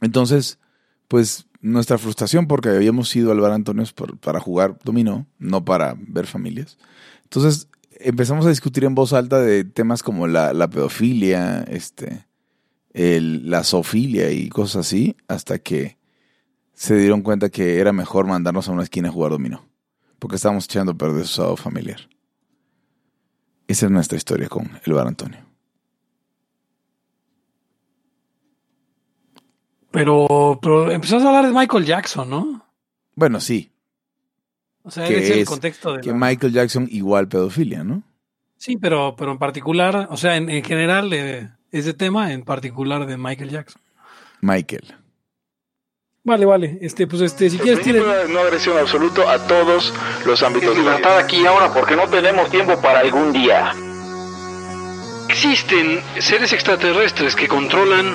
Entonces, pues nuestra frustración porque habíamos ido al bar Antonio para jugar dominó, no para ver familias. Entonces empezamos a discutir en voz alta de temas como la, pedofilia, este, la zoofilia y cosas así, hasta que se dieron cuenta que era mejor mandarnos a una esquina a jugar dominó, porque estábamos echando perder su sábado familiar. Esa es nuestra historia con el bar Antonio. Pero, pero empezamos a hablar de Michael Jackson, ¿no? Bueno, sí. O sea, es el contexto de. Que Michael Jackson igual pedofilia, ¿no? Sí, pero, pero en particular, o sea, en, general, eh, ese tema, en particular de Michael Jackson. Michael. Vale, vale. Este, pues este, si quieres tiene No agresión absoluto a todos los ámbitos. de libertad aquí ahora porque no tenemos tiempo para algún día. Existen seres extraterrestres que controlan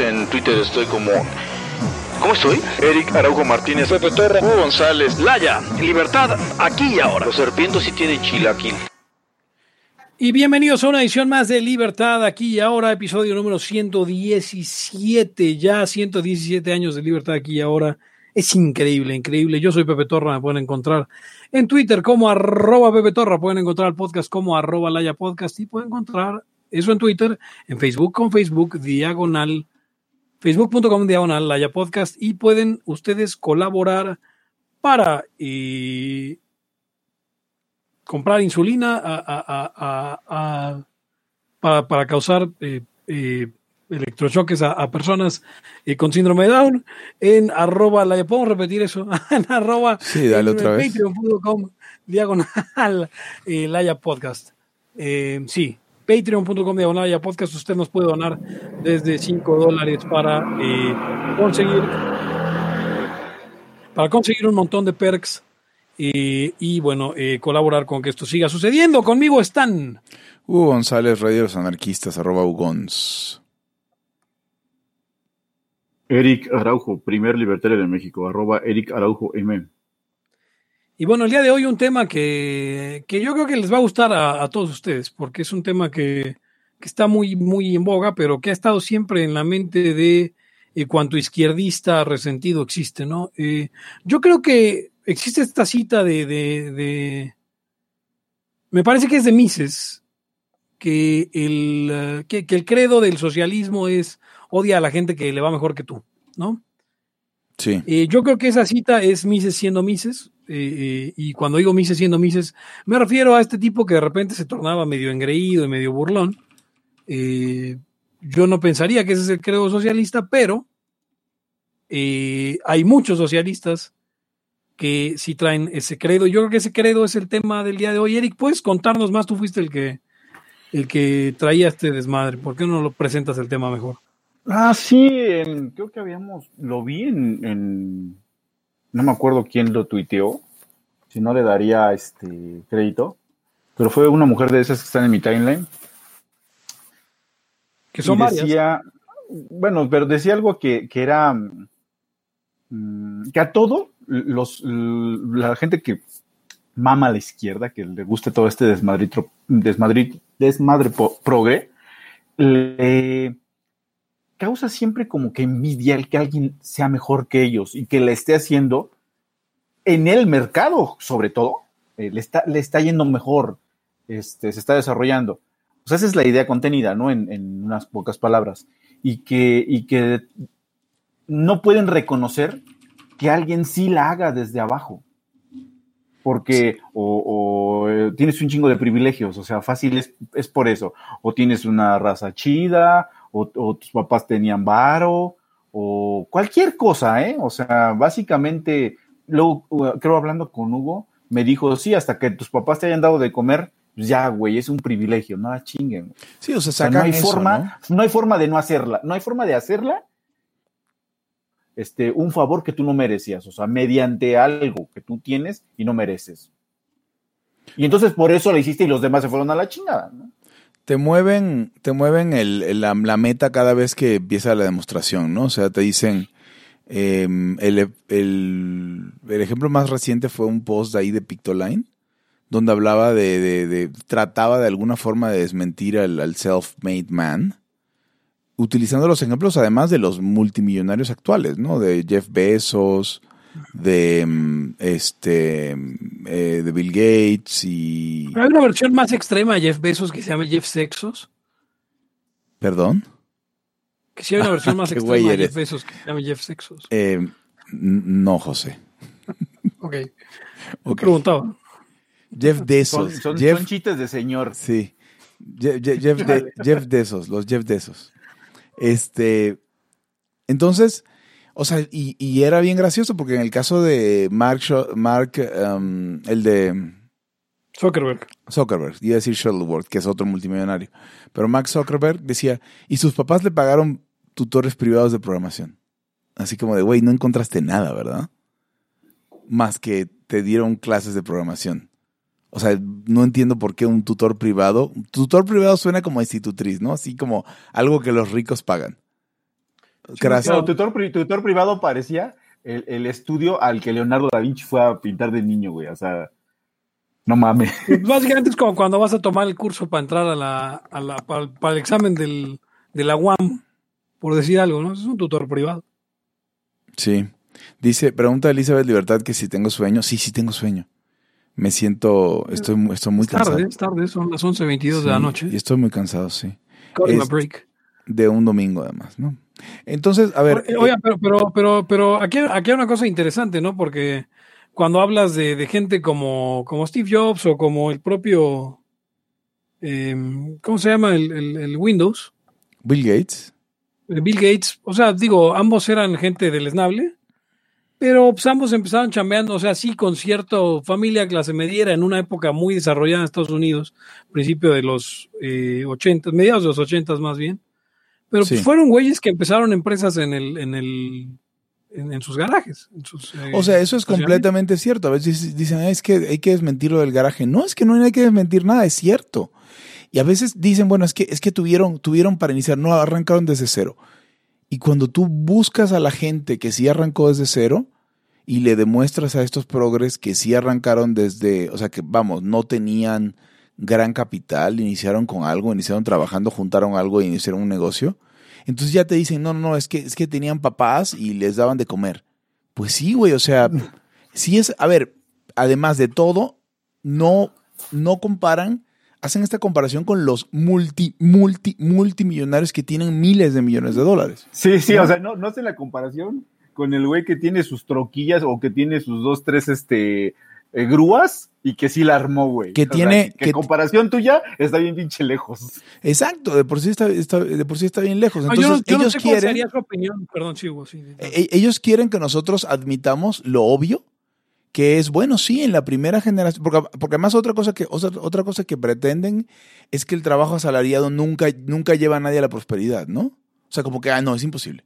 en Twitter estoy como ¿Cómo estoy? Eric Araujo Martínez, Pepe Torra, Hugo González, Laya, Libertad, aquí y ahora. Los serpientes sí tienen chilaquil. Y bienvenidos a una edición más de Libertad, aquí y ahora, episodio número 117, ya 117 años de Libertad aquí y ahora. Es increíble, increíble. Yo soy Pepe Torra, me pueden encontrar en Twitter como arroba Pepe Torra, pueden encontrar el podcast como arroba Laya Podcast y pueden encontrar eso en Twitter, en Facebook con Facebook diagonal facebook.com diagonal Laya Podcast y pueden ustedes colaborar para eh, comprar insulina para, causar eh, eh, electrochoques a, personas con síndrome de Down en arroba Laya. ¿Podemos repetir eso? en arroba sí, dale otra vez. patreon.com diagonal Laya Podcast. sí, patreon.com diagonal podcast. Usted nos puede donar desde 5 dólares para eh, conseguir para conseguir un montón de perks eh, y bueno, eh, colaborar con que esto siga sucediendo. Conmigo están Hugo González, Radio los Anarquistas, arroba Ugons. Eric Araujo, primer libertario de México, arroba Eric Araujo M. Y bueno, el día de hoy un tema que, yo creo que les va a gustar a, todos ustedes, porque es un tema que, está muy, muy en boga, pero que ha estado siempre en la mente de eh, cuanto izquierdista resentido existe, ¿no? Eh, yo creo que existe esta cita de, de, me parece que es de Mises, que el, que, que el credo del socialismo es odia a la gente que le va mejor que tú, ¿no? Sí. Eh, yo creo que esa cita es Mises siendo Mises. Eh, eh, y cuando digo Mises siendo Mises, me refiero a este tipo que de repente se tornaba medio engreído y medio burlón. yo no pensaría que ese es el credo socialista, pero hay muchos socialistas que sí traen ese credo. Yo creo que ese credo es el tema del día de hoy. Eric, ¿puedes contarnos más? Tú fuiste el que, el que traía este desmadre. ¿Por qué no lo presentas el tema mejor? Ah, sí, creo que habíamos, lo vi en, no me acuerdo quién lo tuiteó, si no le daría este crédito, pero fue una mujer de esas que están en mi timeline. Que son decía, Bueno, pero decía algo que, era mm, que a todo los la gente que mama a la izquierda, que le guste todo este desmadre, desmadre, desmadre progre, le causa siempre como que envidia el que alguien sea mejor que ellos y que le esté haciendo en el mercado, sobre todo, eh, le, está, le está yendo mejor, este, se está desarrollando. Pues esa es la idea contenida, ¿no? En, unas pocas palabras. Y que, y que no pueden reconocer que alguien sí la haga desde abajo. Porque o, eh, tienes un chingo de privilegios, o sea, fácil es, es por eso. O tienes una raza chida, o, tus papás tenían varo, o cualquier cosa, ¿eh? O sea, básicamente, luego, uh, creo hablando con Hugo, me dijo, sí, hasta que tus papás te hayan dado de comer, pues ya, güey, es un privilegio, no la chinguen. Sí, o sea, O sea, sacan no hay eso, forma, ¿no? ¿no? hay forma de no hacerla, no hay forma de hacerla este, un favor que tú no merecías, o sea, mediante algo que tú tienes y no mereces. Y entonces por eso la hiciste y los demás se fueron a la chingada, ¿no? Te mueven, te mueven el, la, la meta cada vez que empieza la demostración, ¿no? O sea, te dicen, eh, el, el- el ejemplo más reciente fue un post de ahí de Pictoline, donde hablaba de, de- de- trataba de alguna forma de desmentir al self-made man, utilizando los ejemplos además de los multimillonarios actuales, ¿no? De Jeff Bezos, de mm, este eh, de Bill Gates y Hay una versión más extrema de Jeff Bezos que se llama Jeff Sexos. perdón Que sí hay una versión más Qué extrema de eres. Jeff Bezos que se llama Jeff Sexos. Eh, no José Ok. Ok. Preguntaba. Jeff Bezos son- Jeff son chistes de señor. sí Je- Je- Jeff, de, Jeff Bezos los Jeff Bezos este entonces o sea y, y era bien gracioso porque en el caso de Mark Mark um, el de Zuckerberg. Zuckerberg, iba a decir Shuttleworth, que es otro multimillonario. Pero Max Zuckerberg decía, y sus papás le pagaron tutores privados de programación. Así como de, güey, no encontraste nada, ¿verdad? Más que te dieron clases de programación. O sea, no entiendo por qué un tutor privado. Tutor privado suena como institutriz, ¿no? Así como algo que los ricos pagan. Gracias. No, tutor, pri- tutor privado parecía el, el estudio al que Leonardo da Vinci fue a pintar de niño, güey. O sea, no mames. Básicamente es como cuando vas a tomar el curso para entrar a la, a la- para, el- para el examen del, de la UAM, por decir algo, ¿no? Es un tutor privado. Sí. Dice, pregunta Elizabeth Libertad que si tengo sueño. Sí, sí tengo sueño. Me siento, estoy, estoy muy Es tarde, cansado. es tarde, son las 11.22 de la Sí, noche. Y estoy muy cansado, sí. Es- break. De un domingo además, ¿no? Entonces, a ver. Oye, Oiga, pero, pero, pero, pero aquí, aquí hay una cosa interesante, ¿no? Porque cuando hablas de, de gente como, como Steve Jobs o como el propio, em, ¿cómo se llama? El, el- el Windows, Bill Gates. eh, Bill Gates, o sea, digo, ambos eran gente del esnable, pero pues ambos empezaron chambeando, o sea, sí, con cierto familia clase mediera en una época muy desarrollada en Estados Unidos, principio de los eh, 80, mediados de los 80 más bien. Pero pues, fueron güeyes que empezaron empresas en el, en el, en, en sus garajes. en sus, eh, O sea, eso es completamente cierto. A veces dicen, "Ah, es que hay que desmentir lo del garaje. No, es que no hay que desmentir nada, es cierto. Y a veces dicen, bueno, es que, es que tuvieron, tuvieron para iniciar, no, arrancaron desde cero. Y cuando tú buscas a la gente que sí arrancó desde cero y le demuestras a estos progres que sí arrancaron desde, o sea, que vamos, no tenían gran capital, iniciaron con algo, iniciaron trabajando, juntaron algo e iniciaron un negocio. Entonces ya te dicen, no, no, no, es que, es que tenían papás y les daban de comer. Pues sí, güey, o sea, sí es, a ver, además de todo, no, no comparan, hacen esta comparación con los multi, multi, multimillonarios que tienen miles de millones de dólares. Sí, sí, o sea, no, no hace la comparación con el güey que tiene sus troquillas o que tiene sus dos, tres, este, eh, grúas y que sí la armó, güey. Que O sea, tiene- que, que- comparación tuya está bien pinche lejos. Exacto, de por sí está, está- de por sí está bien lejos. Entonces, yo no, yo no ellos sé cuál quieren, sería su opinión. Perdón, sí, sí. e- ellos quieren que nosotros admitamos lo obvio, que es bueno, sí, en la primera generación, porque, porque además otra cosa que otra, otra cosa que pretenden es que el trabajo asalariado nunca, nunca lleva a nadie a la prosperidad, ¿no? O sea, como que, ah, no, es imposible.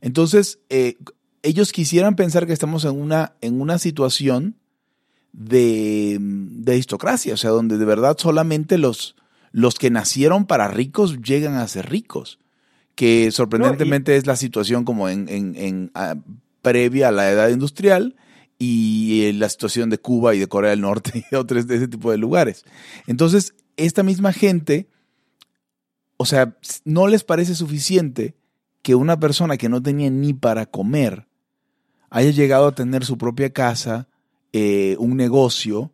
Entonces, eh, ellos quisieran pensar que estamos en una, en una situación de, de aristocracia, o sea, donde de verdad solamente los, los que nacieron para ricos llegan a ser ricos, que sorprendentemente es la situación como en, en- en, ah, previa a la edad industrial y eh, la situación de Cuba y de Corea del Norte y otros de ese tipo de lugares. Entonces, esta misma gente, o sea, no les parece suficiente que una persona que no tenía ni para comer haya llegado a tener su propia casa, eh, un negocio,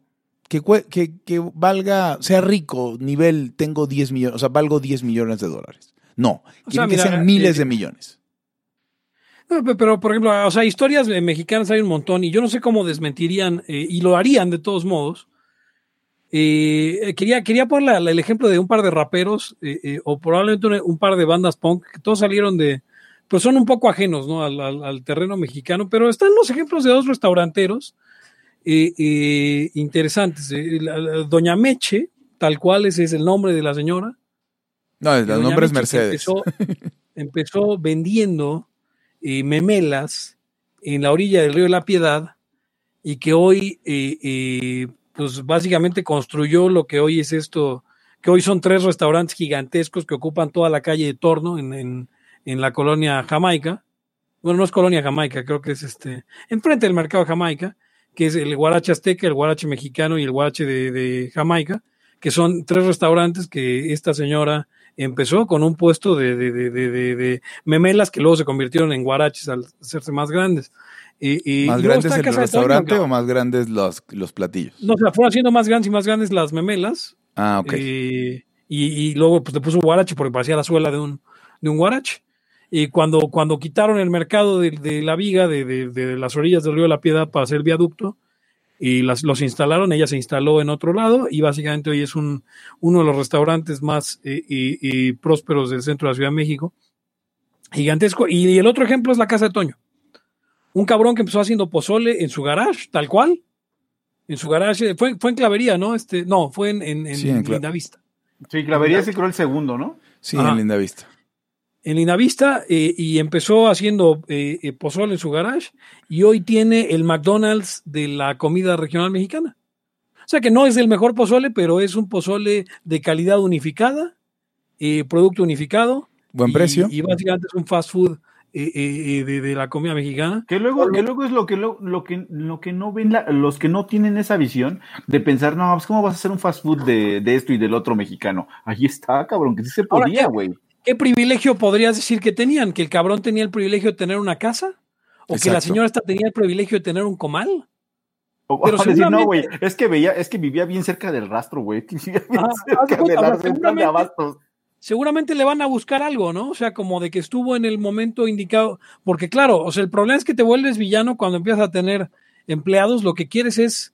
que, cue- que, que valga, sea rico, nivel, tengo 10 millones, o sea, valgo 10 millones de dólares. No, O quieren sea, que sean miles eh, de millones. No, pero, por ejemplo, o sea, historias eh, mexicanas hay un montón y yo no sé cómo desmentirían, eh, y lo harían de todos modos. Eh, quería, quería poner la- la- el ejemplo de un par de raperos eh, eh, o probablemente un, un par de bandas punk que todos salieron de, pues son un poco ajenos ¿no? al, al- al terreno mexicano, pero están los ejemplos de dos restauranteros eh, eh, interesantes. Eh, Doña Meche, tal cual ese es el nombre de la señora. No, el Doña nombre es Meche Mercedes. Empezó, empezó vendiendo eh, memelas en la orilla del río de la Piedad y que hoy, pues básicamente construyó lo que hoy es esto, que hoy son tres restaurantes gigantescos que ocupan toda la calle de Torno en, en- en la colonia Jamaica. Bueno, no es colonia Jamaica, creo que es este, enfrente del mercado de Jamaica, que es el Guarache Azteca, el Guarache Mexicano y el Guarache de, de Jamaica, que son tres restaurantes que esta señora empezó con un puesto de, de, de, de, de- de memelas que luego se convirtieron en guaraches al hacerse más grandes. Y, y- ¿Más grandes está el Toño, restaurante o más grandes los, los platillos? No, o sea, fueron haciendo más grandes y más grandes las memelas. Ah, ok. Eh, y, y luego pues le puso guarache porque parecía la suela de un, de un guarache. Y cuando, cuando quitaron el mercado de, de la viga de, de- de las orillas del río de la Piedad para hacer el viaducto y las, los instalaron, ella se instaló en otro lado y básicamente hoy es un, uno de los restaurantes más eh, y- y prósperos del centro de la Ciudad de México. Gigantesco. Y, y el otro ejemplo es la Casa de Toño. Un cabrón que empezó haciendo pozole en su garage, tal cual. En su garage. Fue, fue en Clavería, ¿no? Este, no, fue en, en, en Sí, en Lindavista. Sí, Clavería sí creo el segundo, ¿no? Sí, Ajá. en Linda Vista. En Lindavista eh, y empezó haciendo eh, eh, pozole en su garage y hoy tiene el McDonald's de la comida regional mexicana. O sea que no es el mejor pozole, pero es un pozole de calidad unificada, eh, producto unificado. Buen y- precio. Y, básicamente es un fast food eh, eh, de, de la comida mexicana. Que luego, que luego es lo que, lo, lo que lo que no ven la- los que no tienen esa visión de pensar, no, pues cómo vas a hacer un fast food de, de esto y del otro mexicano. Ahí está, cabrón, que sí se podía, güey. ¿Qué privilegio podrías decir que tenían? ¿Que el cabrón tenía el privilegio de tener una casa? ¿O que la señora esta tenía el privilegio de tener un comal? O, Pero decir, no, güey, seguramente- es que veía, es que vivía bien cerca del rastro, güey. seguramente- abastos. seguramente le van a buscar algo, ¿no? O sea, como de que estuvo en el momento indicado. Porque claro, o sea, el problema es que te vuelves villano cuando empiezas a tener empleados, lo que quieres es...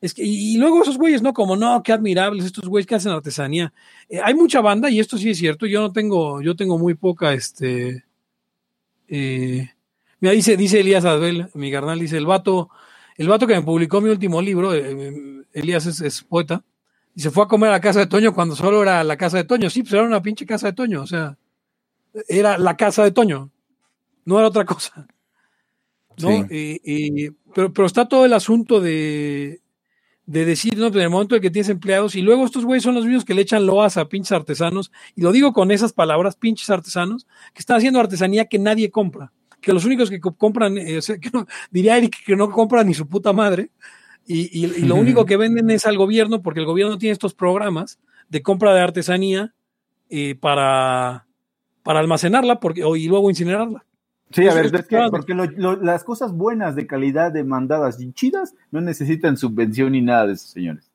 es que, y, luego esos güeyes, ¿no? Como, no, qué admirables estos güeyes que hacen artesanía. Eh, hay mucha banda, y esto sí es cierto, yo no tengo, yo tengo muy poca, este... eh, mira, dice, dice Elías Adbel, mi carnal, dice, el vato, el vato que me publicó mi último libro, eh, eh, Elías es, es poeta, y se fue a comer a la casa de Toño cuando solo era la casa de Toño. Sí, pues era una pinche casa de Toño. O sea, era la casa de Toño. No era otra cosa. ¿No? Sí. Pero, pero está todo el asunto de, de decir, ¿no? En el momento en que tienes empleados, y luego estos güeyes son los mismos que le echan loas a pinches artesanos, y lo digo con esas palabras, pinches artesanos, que están haciendo artesanía que nadie compra. Que los únicos que co- compran, eh, o sea, que no- diría Eric que no compran ni su puta madre, y, y- y lo único que venden es al gobierno, porque el gobierno tiene estos programas de compra de artesanía eh, para, para almacenarla porque, y luego incinerarla. Sí, a Eso ver, es que porque lo- lo- las cosas buenas de calidad demandadas y chidas no necesitan subvención ni nada de eso, señores.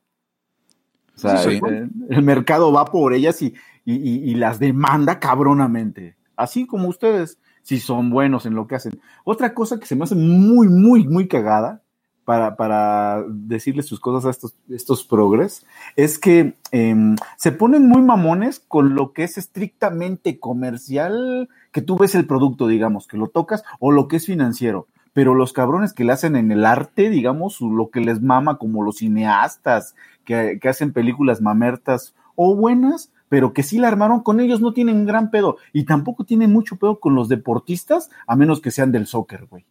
O sea, Sí. el, el mercado va por ellas y, y- y- y las demanda cabronamente. Así como ustedes, si son buenos en lo que hacen. Otra cosa que se me hace muy, muy, muy cagada para, para decirles sus cosas a estos, estos progres es que em, se ponen muy mamones con lo que es estrictamente comercial, que tú ves el producto, digamos, que lo tocas, o lo que es financiero. Pero los cabrones que le hacen en el arte, digamos, lo que les mama, como los cineastas que, que hacen películas mamertas o buenas, pero que sí la armaron con ellos, no tienen gran pedo. Y tampoco tienen mucho pedo con los deportistas, a menos que sean del soccer, güey.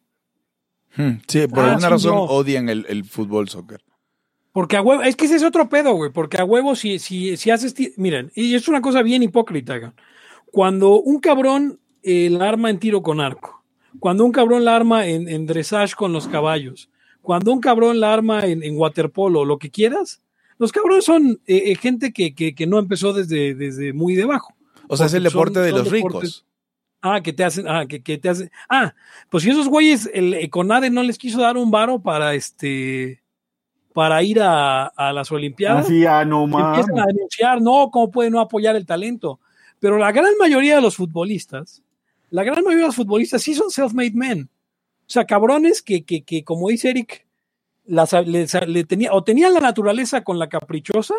Hmm, Sí, por Ah, alguna sí, razón no. odian el, el fútbol soccer. Porque a huevo, es que ese es otro pedo, güey, porque a huevo si, si, si haces, miren, y es una cosa bien hipócrita, güey. cuando un cabrón eh, la arma en tiro con arco, cuando un cabrón la arma en, en dressage con los caballos, cuando un cabrón la arma en, en waterpolo, lo que quieras, los cabrones son eh, eh, gente que, que, que no empezó desde, desde muy debajo. O sea, es el son- deporte de son los deportes- ricos. Ah, que te hacen, ah, que, que te hacen. Ah, pues si esos güeyes, el Econade no les quiso dar un varo para este, para ir a, a las Olimpiadas. Así, ah, no mames. empiezan a denunciar, no, cómo puede no apoyar el talento. Pero la gran mayoría de los futbolistas, la gran mayoría de los futbolistas sí son self-made men. O sea, cabrones que, que, que como dice Eric, las, tenía, o tenían la naturaleza con la caprichosa,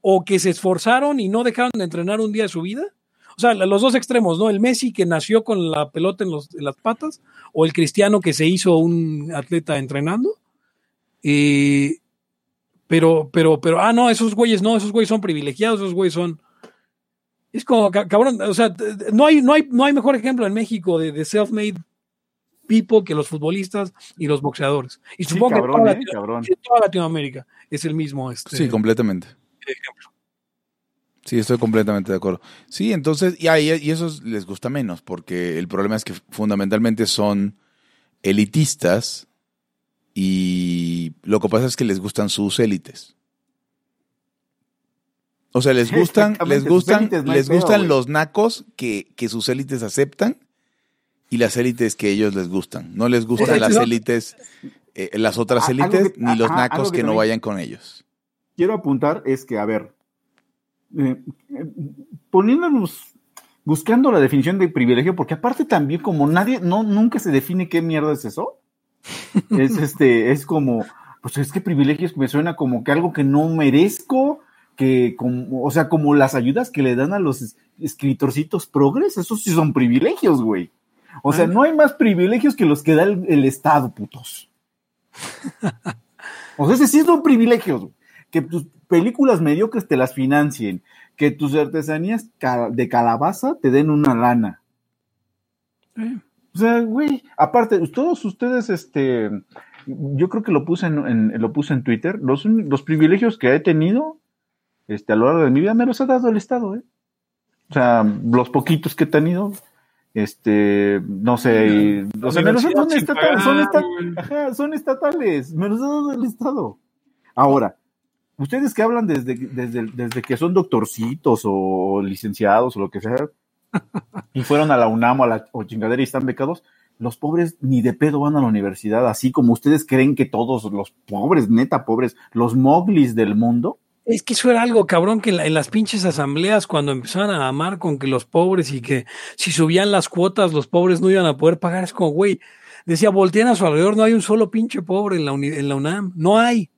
o que se esforzaron y no dejaron de entrenar un día de su vida. O sea, los dos extremos, ¿no? El Messi que nació con la pelota en, los- en las patas, o el Cristiano que se hizo un atleta entrenando. Eh, pero, pero, pero, ah, no, esos güeyes no, esos güeyes son privilegiados, esos güeyes son. Es como, ca- cabrón, o sea, no hay, no hay, no hay mejor ejemplo en México de, de self-made people que los futbolistas y los boxeadores. Y Sí, supongo cabrón, que eh, toda, Latino- cabrón. sí, toda Latinoamérica es el mismo. Este, Sí, completamente. ejemplo. Sí, estoy completamente de acuerdo. Sí, entonces, y, a- y eso les gusta menos, porque el problema es que fundamentalmente son elitistas y lo que pasa es que les gustan sus élites. O sea, les gustan, les gustan, élites no les pedo, gustan los nacos que, que sus élites aceptan y las élites que ellos les gustan. No les gustan Exacto. las élites, eh, las otras élites, ni los ajá, nacos que que no vayan con ellos. quiero apuntar es que, a ver, eh, eh, poniéndonos, buscando la definición de privilegio, porque aparte también como nadie, no, nunca se define qué mierda es eso, es este, es como, pues es que privilegios me suena como que algo que no merezco, que como, o sea, como las ayudas que le dan a los es- escritorcitos progres, esos sí son privilegios, güey. O sea, Ah. no hay más privilegios que los que da el, el Estado, putos. O sea, ese sí son privilegios, güey. Que tus películas mediocres te las financien, que tus artesanías de calabaza te den una lana. Eh, O sea, güey, aparte, todos ustedes, este, yo creo que lo puse en, en- lo puse en Twitter, los, los privilegios que he tenido, este, a lo largo de mi vida me los ha dado el Estado, ¿eh? O sea, los poquitos que he tenido, este, no sé, o sea, me los- son, estatales, son, pagar, esta- güey. ajá, son estatales, me los ha dado el Estado. Ahora, ustedes que hablan desde, desde, desde que son doctorcitos o licenciados o lo que sea, y fueron a la UNAM o a la o chingadera y están becados, los pobres ni de pedo van a la universidad, así como ustedes creen que todos los pobres, neta pobres, los moglis del mundo, Es que eso era algo, cabrón, que en, la- en las pinches asambleas, cuando empezaban a amar con que los pobres y que si subían las cuotas, los pobres no iban a poder pagar, es como, güey, decía, voltean a su alrededor, no hay un solo pinche pobre en la, en la UNAM, no hay.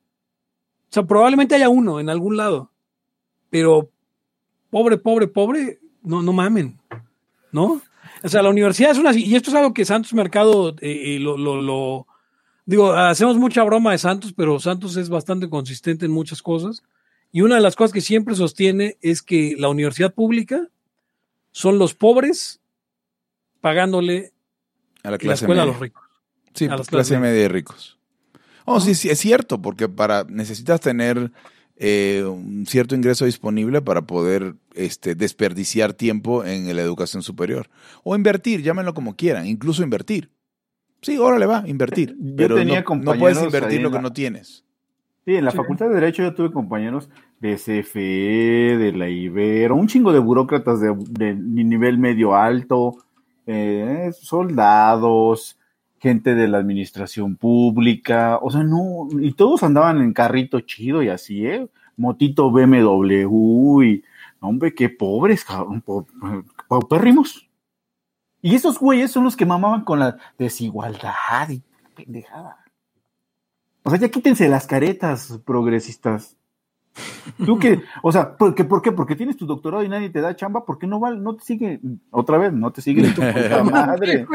O sea, probablemente haya uno en algún lado, pero pobre, pobre, pobre, no, no mamen, ¿no? O sea, la universidad es una, y esto es algo que Santos Mercado eh, eh, lo, lo, lo- digo, hacemos mucha broma de Santos, pero Santos es bastante consistente en muchas cosas. Y una de las cosas que siempre sostiene es que la universidad pública son los pobres pagándole A la la clase escuela a media. los ricos. Sí, a las clase media de ricos. Oh, sí, sí, es cierto, porque para necesitas tener eh, un cierto ingreso disponible para poder este, desperdiciar tiempo en la educación superior. O invertir, llámenlo como quieran, incluso invertir. Sí, órale va, invertir. Yo pero tenía no, no puedes invertir lo que la- no tienes. Sí, en la Sí. Facultad de Derecho yo tuve compañeros de CFE, de la Ibero, un chingo de burócratas de, de nivel medio alto, eh, soldados, gente de la administración pública, o sea, no, y todos andaban en carrito chido y así, ¿eh? Motito BMW y, hombre, qué pobres, cabrón, paupérrimos. Y esos güeyes son los que mamaban con la desigualdad y pendejada. O sea, ya quítense las caretas progresistas. Tú que, o sea, ¿por qué? ¿por qué? Porque tienes tu doctorado y nadie te da chamba, ¿por qué no vale? No te sigue, otra vez, no te sigue ni tu puta madre.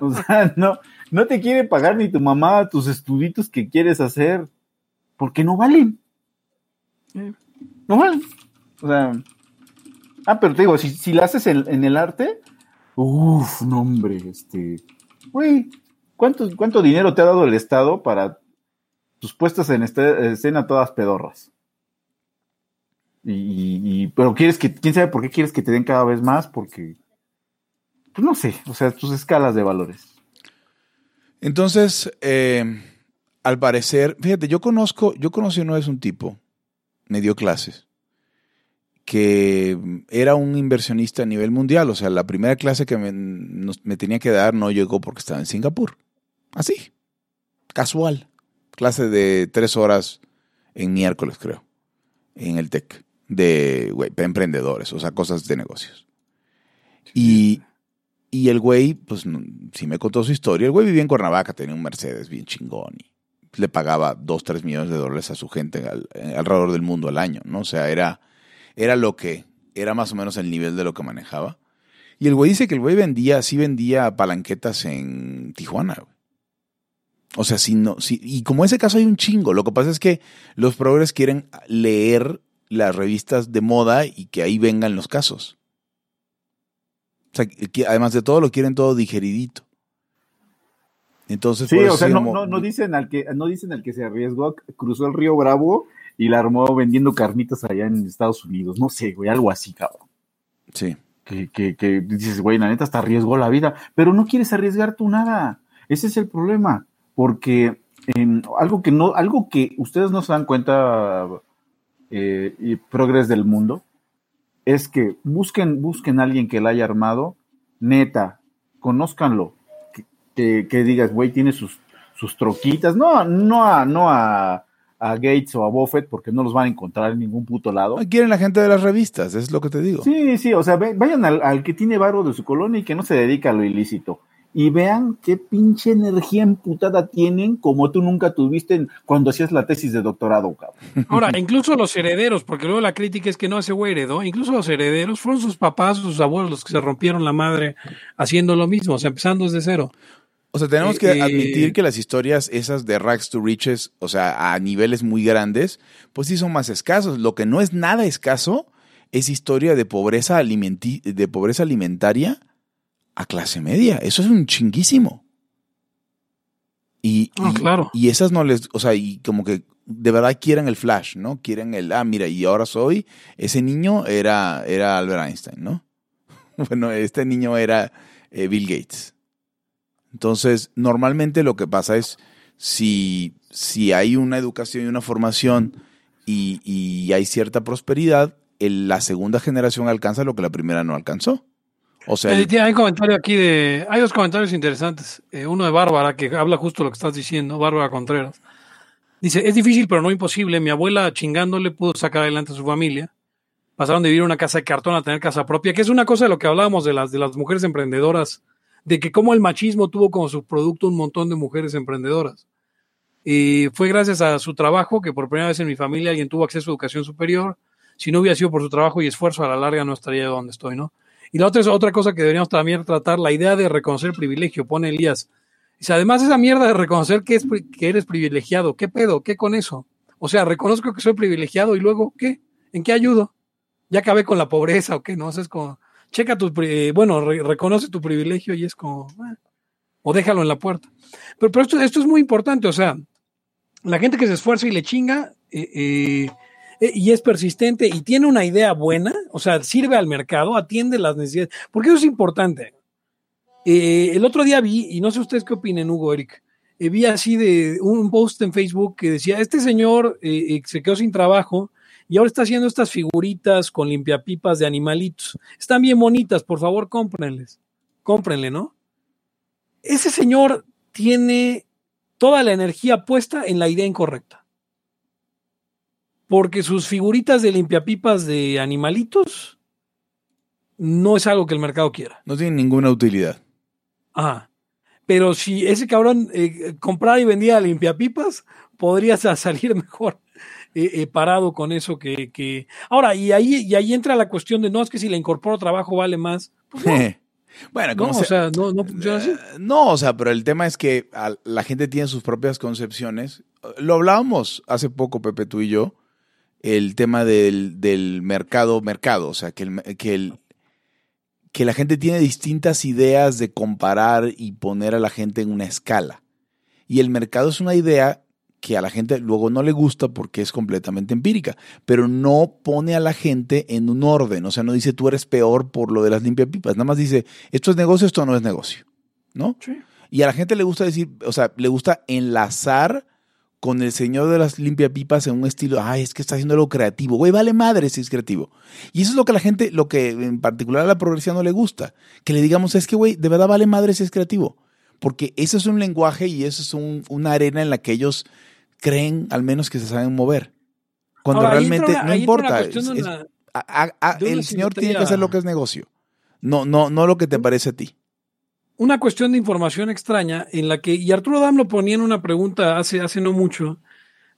O sea, no, no te quiere pagar ni tu mamá tus estuditos que quieres hacer, porque no valen. No valen. O sea, ah, pero te digo, si, si la haces en, en el arte, uff, no hombre, este, güey, ¿cuánto, ¿cuánto dinero te ha dado el Estado para tus puestas en este- escena todas pedorras? Y, y- pero quieres que, quién sabe por qué quieres que te den cada vez más, porque, pues no sé, o sea, tus escalas de valores. Entonces, eh, al parecer, fíjate, yo conozco, yo conocí una vez un tipo, me dio clases, que era un inversionista a nivel mundial. O sea, la primera clase que me tenía que dar no llegó porque estaba en Singapur. Así, casual. Clase de tres horas en miércoles, creo, en el TEC, de emprendedores, o sea, cosas de negocios. Y, y el güey, pues sí me contó su historia. El güey vivía en Cuernavaca, tenía un Mercedes bien chingón y le pagaba dos, tres millones de dólares a su gente al- eh, alrededor del mundo al año, ¿no? O sea, era, era lo que, era más o menos el nivel de lo que manejaba. Y el güey dice que el güey vendía, sí vendía palanquetas en Tijuana, güey. O sea, si no, si, y como ese caso hay un chingo, lo que pasa es que los progres quieren leer las revistas de moda y que ahí vengan los casos. O sea, que además de todo lo quieren todo digeridito. Entonces, Sí, o sea, no dicen al que, no dicen al que se arriesgó, cruzó el río Bravo y la armó vendiendo carnitas allá en Estados Unidos. No sé, güey, algo así, cabrón. Sí. Que, que, que dices, güey, la neta hasta arriesgó la vida, pero no quieres arriesgar tú nada. Ese es el problema, porque en algo que no, algo que ustedes no se dan cuenta, eh, y progres del mundo, es que busquen, busquen a alguien que la haya armado, neta, conózcanlo, que, que, que digas, güey, tiene sus, sus troquitas, no, no a, no a, a Gates o a Buffett, porque no los van a encontrar en ningún puto lado. Quieren la gente de las revistas, es lo que te digo. Sí, sí, o sea, vayan al, al que tiene varo de su colonia y que no se dedica a lo ilícito. Y vean qué pinche energía emputada tienen como tú nunca tuviste en- cuando hacías la tesis de doctorado, cabrón. Ahora, incluso los herederos, porque luego la crítica es que no ese güey heredó, incluso los herederos fueron sus papás, sus abuelos los que se rompieron la madre haciendo lo mismo, o sea, empezando desde cero. O sea, tenemos Eh, que eh, admitir que las historias esas de rags to riches, o sea, a niveles muy grandes, pues sí son más escasos. Lo que no es nada escaso es historia de pobreza, alimenti- de pobreza alimentaria a clase media. Eso es un chinguísimo. Y, Ah, y- claro. y esas no les, o sea, y como que de verdad quieren el flash, ¿no? Quieren el, ah, mira, y ahora soy, ese niño era, era Albert Einstein, ¿no? Bueno, este niño era eh, Bill Gates. Entonces, normalmente lo que pasa es, si, si hay una educación y una formación y, y hay cierta prosperidad, el- la segunda generación alcanza lo que la primera no alcanzó. O sea, Eh, el- hay un comentario aquí de. Hay dos comentarios interesantes. Eh, uno de Bárbara, que habla justo lo que estás diciendo, Bárbara Contreras. Dice: Es difícil, pero no imposible. Mi abuela chingándole pudo sacar adelante a su familia. Pasaron de vivir en una casa de cartón a tener casa propia, que es una cosa de lo que hablábamos de las, de las mujeres emprendedoras, de que como el machismo tuvo como su producto un montón de mujeres emprendedoras. Y fue gracias a su trabajo que por primera vez en mi familia alguien tuvo acceso a educación superior. Si no hubiera sido por su trabajo y esfuerzo, a la larga no estaría donde estoy, ¿no? Y la otra es otra cosa que deberíamos también tratar, la idea de reconocer privilegio, pone Elías. Dice, además esa mierda de reconocer que, es, que eres privilegiado, ¿qué pedo? ¿Qué con eso? O sea, reconozco que soy privilegiado y luego, ¿qué? ¿En qué ayudo? ¿Ya acabé con la pobreza o qué? No, O sea, es como, checa tu, eh, bueno, re- reconoce tu privilegio y es como, eh, o déjalo en la puerta. Pero, pero esto, esto es muy importante, o sea, la gente que se esfuerza y le chinga eh, eh, y es persistente y tiene una idea buena, o sea, sirve al mercado, atiende las necesidades, porque eso es importante. Eh, el otro día vi, y no sé ustedes qué opinen, Hugo, Eric, eh, vi así de un post en Facebook que decía, este señor eh, eh, se quedó sin trabajo y ahora está haciendo estas figuritas con limpiapipas de animalitos. Están bien bonitas, por favor, cómprenles. Cómprenle, ¿no? Ese señor tiene toda la energía puesta en la idea incorrecta. Porque sus figuritas de limpiapipas de animalitos no es algo que el mercado quiera. no tiene ninguna utilidad. Ajá. Pero si ese cabrón eh, comprara y vendía limpiapipas, podrías salir mejor eh, eh, parado con eso que, que... Ahora, y ahí, y ahí entra la cuestión de, no, es que si le incorporo trabajo vale más. Pues no, bueno, no, como o sea, sea, no, no funciona así. No, o sea, pero el tema es que la gente tiene sus propias concepciones. Lo hablábamos hace poco, Pepe, tú y yo, el tema del, del mercado, mercado, o sea, que, el, que, el, que la gente tiene distintas ideas de comparar y poner a la gente en una escala. Y el mercado es una idea que a la gente luego no le gusta porque es completamente empírica, pero no pone a la gente en un orden, o sea, no dice tú eres peor por lo de las limpiapipas, nada más dice esto es negocio, esto no es negocio, ¿no? Sí. Y a la gente le gusta decir, o sea, le gusta enlazar con el señor de las limpiapipas en un estilo, ay, es que está haciendo algo creativo, güey, vale madre si es creativo. Y eso es lo que a la gente, lo que en particular a la progresión no le gusta, que le digamos, es que, güey, de verdad vale madre si es creativo. Porque ese es un lenguaje y eso es un- una arena en la que ellos creen al menos que se saben mover. Cuando Ahora, realmente una- no importa. es- una- es- a- el señor tiene que hacer lo que es negocio. No, no, no lo que te parece a ti. Una cuestión de información extraña en la que, y Arturo Dam lo ponía en una pregunta hace, hace no mucho,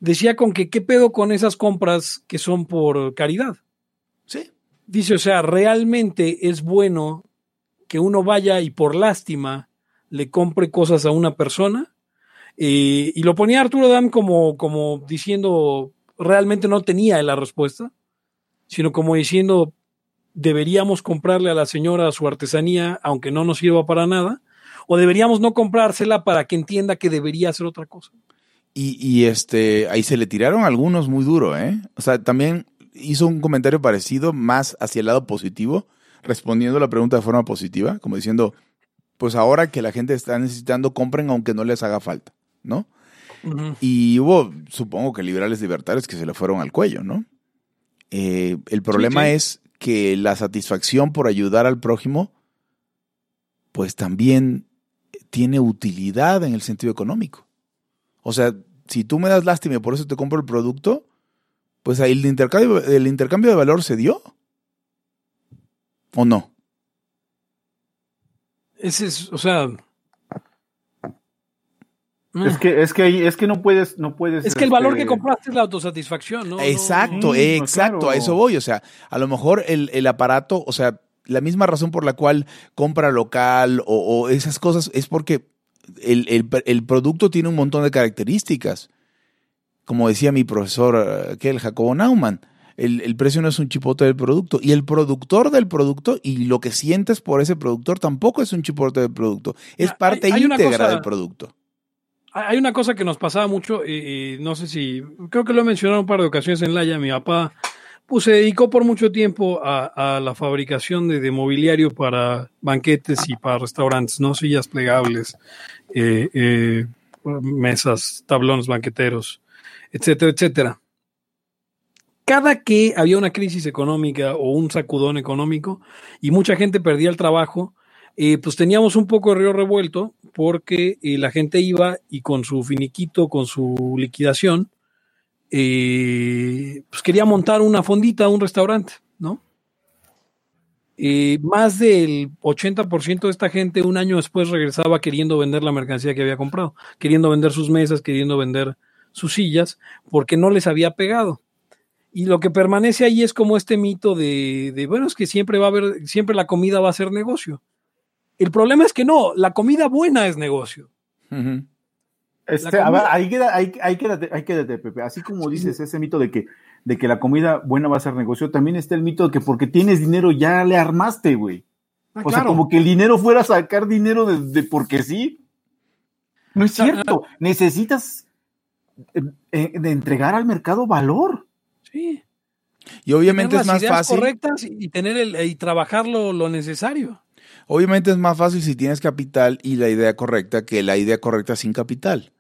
decía con que qué pedo con esas compras que son por caridad. Sí. Dice, o sea, realmente es bueno que uno vaya y por lástima le compre cosas a una persona. Eh, y lo ponía Arturo Dam como, como diciendo, realmente no tenía la respuesta, sino como diciendo, deberíamos comprarle a la señora su artesanía, aunque no nos sirva para nada, o deberíamos no comprársela para que entienda que debería hacer otra cosa. Y, y este, ahí se le tiraron algunos muy duro, ¿eh? O sea, también hizo un comentario parecido, más hacia el lado positivo, respondiendo a la pregunta de forma positiva, como diciendo, pues ahora que la gente está necesitando, compren aunque no les haga falta, ¿no? Y hubo, supongo que liberales libertarios que se le fueron al cuello, ¿no? Eh, el problema sí. es que la satisfacción por ayudar al prójimo, pues también tiene utilidad en el sentido económico. O sea, si tú me das lástima y por eso te compro el producto, pues ahí el intercambio, el intercambio de valor se dio. ¿O no? Ese es, o sea. Es que, es que ahí, es que no puedes, no puedes. Es que el valor este, que compraste es la autosatisfacción, ¿no? Exacto, No, exacto, a eso voy. O sea, a lo mejor el, el aparato, o sea, la misma razón por la cual compra local o, o esas cosas es porque el, el- el producto tiene un montón de características. Como decía mi profesor, eh, que el Jacobo Naumann, el, el precio no es un chipote del producto. Y el productor del producto y lo que sientes por ese productor tampoco es un chipote del producto. Es parte hay íntegra cosa- del producto. Hay una cosa que nos pasaba mucho, y, no sé si, creo que lo he mencionado un par de ocasiones en Laia, mi papá pues, se dedicó por mucho tiempo a, la fabricación de, de mobiliario para banquetes y para restaurantes, ¿no? Sillas plegables, eh, eh, mesas, tablones banqueteros, etcétera, etcétera. Cada que había una crisis económica o un sacudón económico y mucha gente perdía el trabajo, eh, pues teníamos un poco de río revuelto porque eh, la gente iba y con su finiquito, con su liquidación, eh, pues quería montar una fondita, un restaurante, ¿no? Eh, más del 80% de esta gente un año después regresaba queriendo vender la mercancía que había comprado, queriendo vender sus mesas, queriendo vender sus sillas, porque no les había pegado. Y lo que permanece ahí es como este mito de, de, bueno, es que siempre va a haber, siempre la comida va a ser negocio. El problema es que no, la comida buena es negocio. Este, a ver, ahí, queda, ahí, ahí quédate, ahí quédate, Pepe. Así como dices ese mito de que, de que la comida buena va a ser negocio, también está el mito de que porque tienes dinero ya le armaste, güey. Ah, O sea, como que el dinero fuera a sacar dinero de, de porque sí. No es cierto. Necesitas eh, eh, de entregar al mercado valor. Sí. Y obviamente Tener es las más ideas fácil. correctas y tener el, y trabajar lo, lo necesario. Obviamente es más fácil si tienes capital y la idea correcta que la idea correcta sin capital.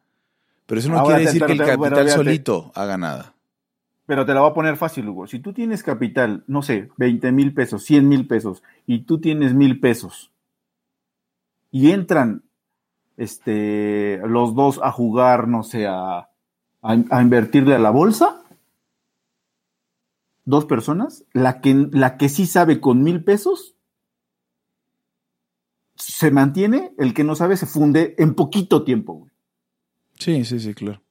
Pero eso no Ahora, quiere decir pero que el capital pero solito haga nada. Pero te la voy a poner fácil, Hugo. Si tú tienes capital, no sé, 20 mil pesos, 100 mil pesos, y tú tienes mil pesos, y entran este, los dos a jugar, no sé, a, a, a invertirle a la bolsa, dos personas, la que, la que sí sabe con mil pesos, se mantiene, el que no sabe se funde en poquito tiempo, güey. Sí, sí, sí, claro.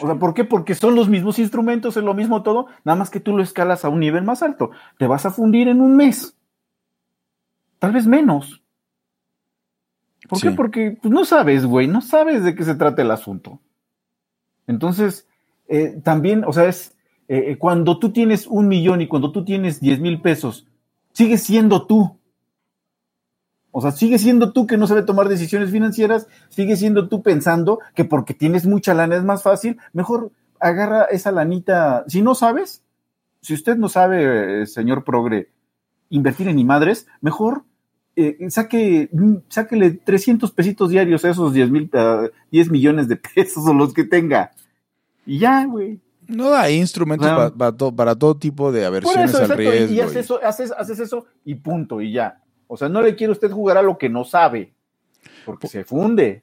O sea, ¿por qué? Porque son los mismos instrumentos, es lo mismo todo, nada más que tú lo escalas a un nivel más alto. Te vas a fundir en un mes. Tal vez menos. ¿Por Sí. qué? Porque pues, no sabes, güey, no sabes de qué se trata el asunto. Entonces, eh, también, o sea, es eh, eh, cuando tú tienes un millón y cuando tú tienes 10 mil pesos, sigues siendo tú. O sea, sigue siendo tú que no sabe tomar decisiones financieras, sigue siendo tú pensando que porque tienes mucha lana es más fácil, mejor agarra esa lanita. Si no sabes, si usted no sabe, eh, señor Progre, invertir en ni madres, mejor eh, saque, mm, sáquele 300 pesitos diarios a esos 10 mil, ah, 10 millones de pesos o los que tenga. Y ya, güey. No hay instrumentos Claro. pa- pa to- para todo tipo de aversiones eso, al exacto, y- riesgo. y haces eso, haces, haces eso y punto, y ya. O sea, no le quiere usted jugar a lo que no sabe, porque se funde.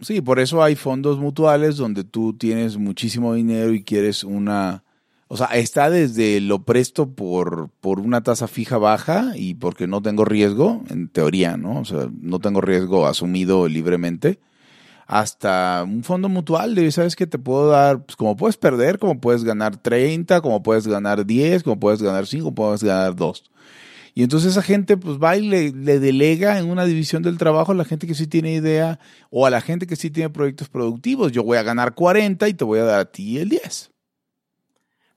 Sí, por eso hay fondos mutuales donde tú tienes muchísimo dinero y quieres una... O sea, está desde lo presto por, por una tasa fija baja y porque no tengo riesgo, en teoría, ¿no? O sea, no tengo riesgo asumido libremente, hasta un fondo mutual de, ¿sabes que Te puedo dar, pues como puedes perder, como puedes ganar 30, como puedes ganar 10, como puedes ganar 5, como puedes ganar 2. Y entonces esa gente pues va y le, le, delega en una división del trabajo a la gente que sí tiene idea o a la gente que sí tiene proyectos productivos. Yo voy a ganar 40 y te voy a dar a ti el 10.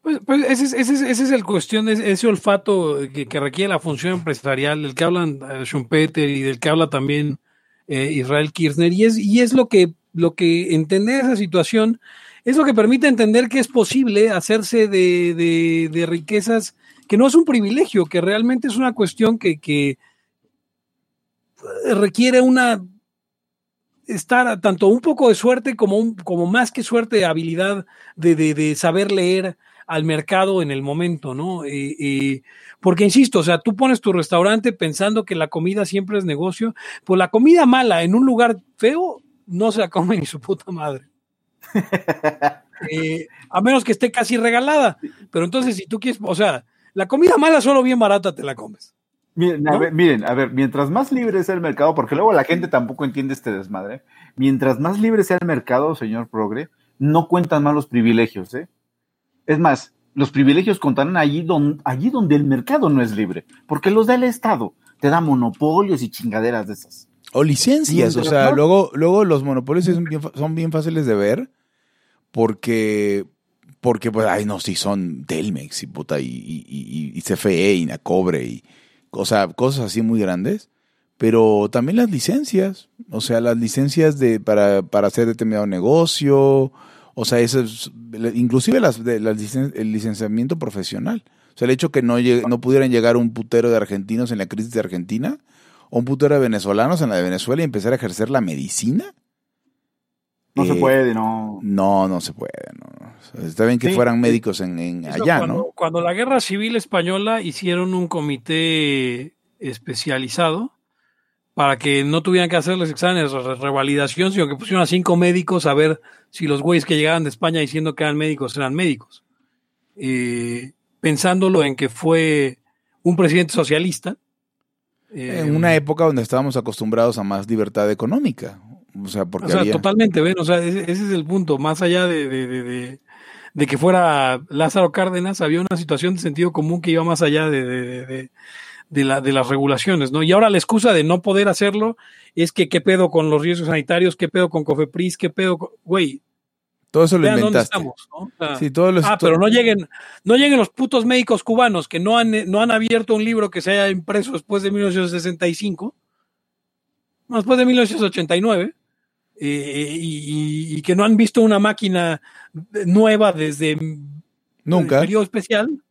Pues, pues ese, es, ese, es, ese es el cuestión, ese olfato que, requiere la función empresarial, del que hablan uh, Schumpeter y del que habla también eh, Israel Kirchner. Y es, y es lo que, lo que entender esa situación es lo que permite entender que es posible hacerse de, de riquezas que no es un privilegio, que realmente es una cuestión que, que requiere una estar tanto un poco de suerte como, un, como más que suerte, de habilidad de, de, de, saber leer al mercado en el momento, ¿no? Eh, eh, porque insisto, o sea, tú pones tu restaurante pensando que la comida siempre es negocio, pues la comida mala en un lugar feo no se la come ni su puta madre. eh, a menos que esté casi regalada. Pero entonces, si tú quieres, o sea, la comida mala solo bien barata te la comes. Miren, ¿no? a ver, miren, a ver, mientras más libre sea el mercado, porque luego la gente tampoco entiende este desmadre, mientras más libre sea el mercado, señor Progre, no cuentan más los privilegios, ¿eh? Es más, los privilegios contarán allí, don, allí donde el mercado no es libre, porque los da el Estado, te da monopolios y chingaderas de esas. O licencias, o sea, luego, luego los monopolios son bien, son bien fáciles de ver, porque porque pues, ay, no, sí, son Telmex y puta, y, y, y, y CFE y Nacobre y o sea, cosas así muy grandes, pero también las licencias, o sea, las licencias de, para, para hacer determinado negocio, o sea, eso es, inclusive las, de, las licen, el licenciamiento profesional. O sea, el hecho que no, no pudieran llegar un putero de argentinos en la crisis de Argentina, o un putero de venezolanos en la de Venezuela y empezar a ejercer la medicina. No eh, se puede, no. No, no se puede, no. Está bien que sí, fueran médicos en, en allá, cuando, ¿no? Cuando la guerra civil española hicieron un comité especializado para que no tuvieran que hacerles exámenes de revalidación, sino que pusieron a cinco médicos a ver si los güeyes que llegaban de España diciendo que eran médicos eran médicos. Eh, pensándolo en que fue un presidente socialista. Eh, en una época donde estábamos acostumbrados a más libertad económica. O sea, porque o sea había... totalmente, ven, o sea, ese, ese, es el punto. Más allá de, de, de, de, que fuera Lázaro Cárdenas, había una situación de sentido común que iba más allá de, la, de las regulaciones, ¿no? Y ahora la excusa de no poder hacerlo es que qué pedo con los riesgos sanitarios, qué pedo con Cofepris, qué pedo con... Güey, todo eso lo inventaste. Estamos, ¿no? o sea, sí, todo lo ah, pero no lleguen, no lleguen los putos médicos cubanos que no han, no han abierto un libro que se haya impreso después de 1965, no, después de 1989, eh, y, y, que no han visto una máquina nueva desde nunca el periodo especial.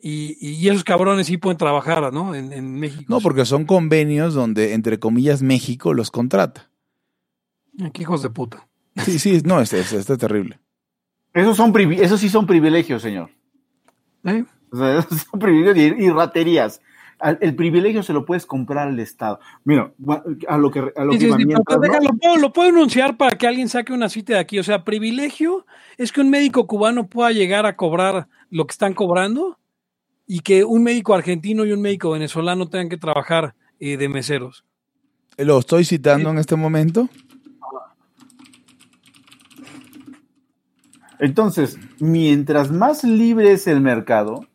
Y, y, esos cabrones sí pueden trabajar, ¿no? En, en, México. No, porque son convenios donde, entre comillas, México los contrata. Qué hijos de puta. Sí, sí, no, este, este está terrible. Esos, son esos sí son privilegios, señor. ¿Eh? O sea, esos son privilegios y, y raterías el privilegio se lo puedes comprar al Estado. Mira, a lo que, a lo sí, que sí, iba sí, mientras, deja, ¿no? lo, puedo, lo, puedo, enunciar para que alguien saque una cita de aquí. O sea, privilegio es que un médico cubano pueda llegar a cobrar lo que están cobrando y que un médico argentino y un médico venezolano tengan que trabajar eh, de meseros. ¿Lo estoy citando sí. en este momento? Entonces, mientras más libre es el mercado,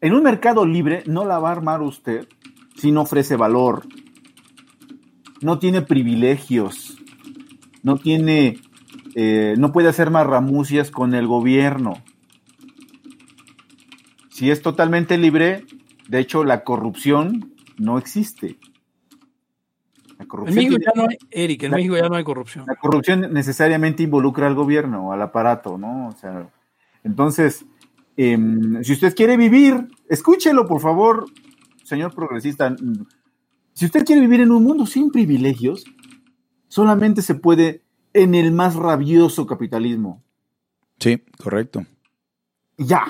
en un mercado libre no la va a armar usted si no ofrece valor, no tiene privilegios, no tiene, eh, no puede hacer marramucias con el gobierno. Si es totalmente libre, de hecho la corrupción no existe. La corrupción en México ya no hay, Eric, en la, México ya no hay corrupción. La corrupción necesariamente involucra al gobierno, al aparato, ¿no? O sea, entonces, eh, si usted quiere vivir, escúchelo, por favor, señor progresista. Si usted quiere vivir en un mundo sin privilegios, solamente se puede en el más rabioso capitalismo. Sí, correcto. Ya.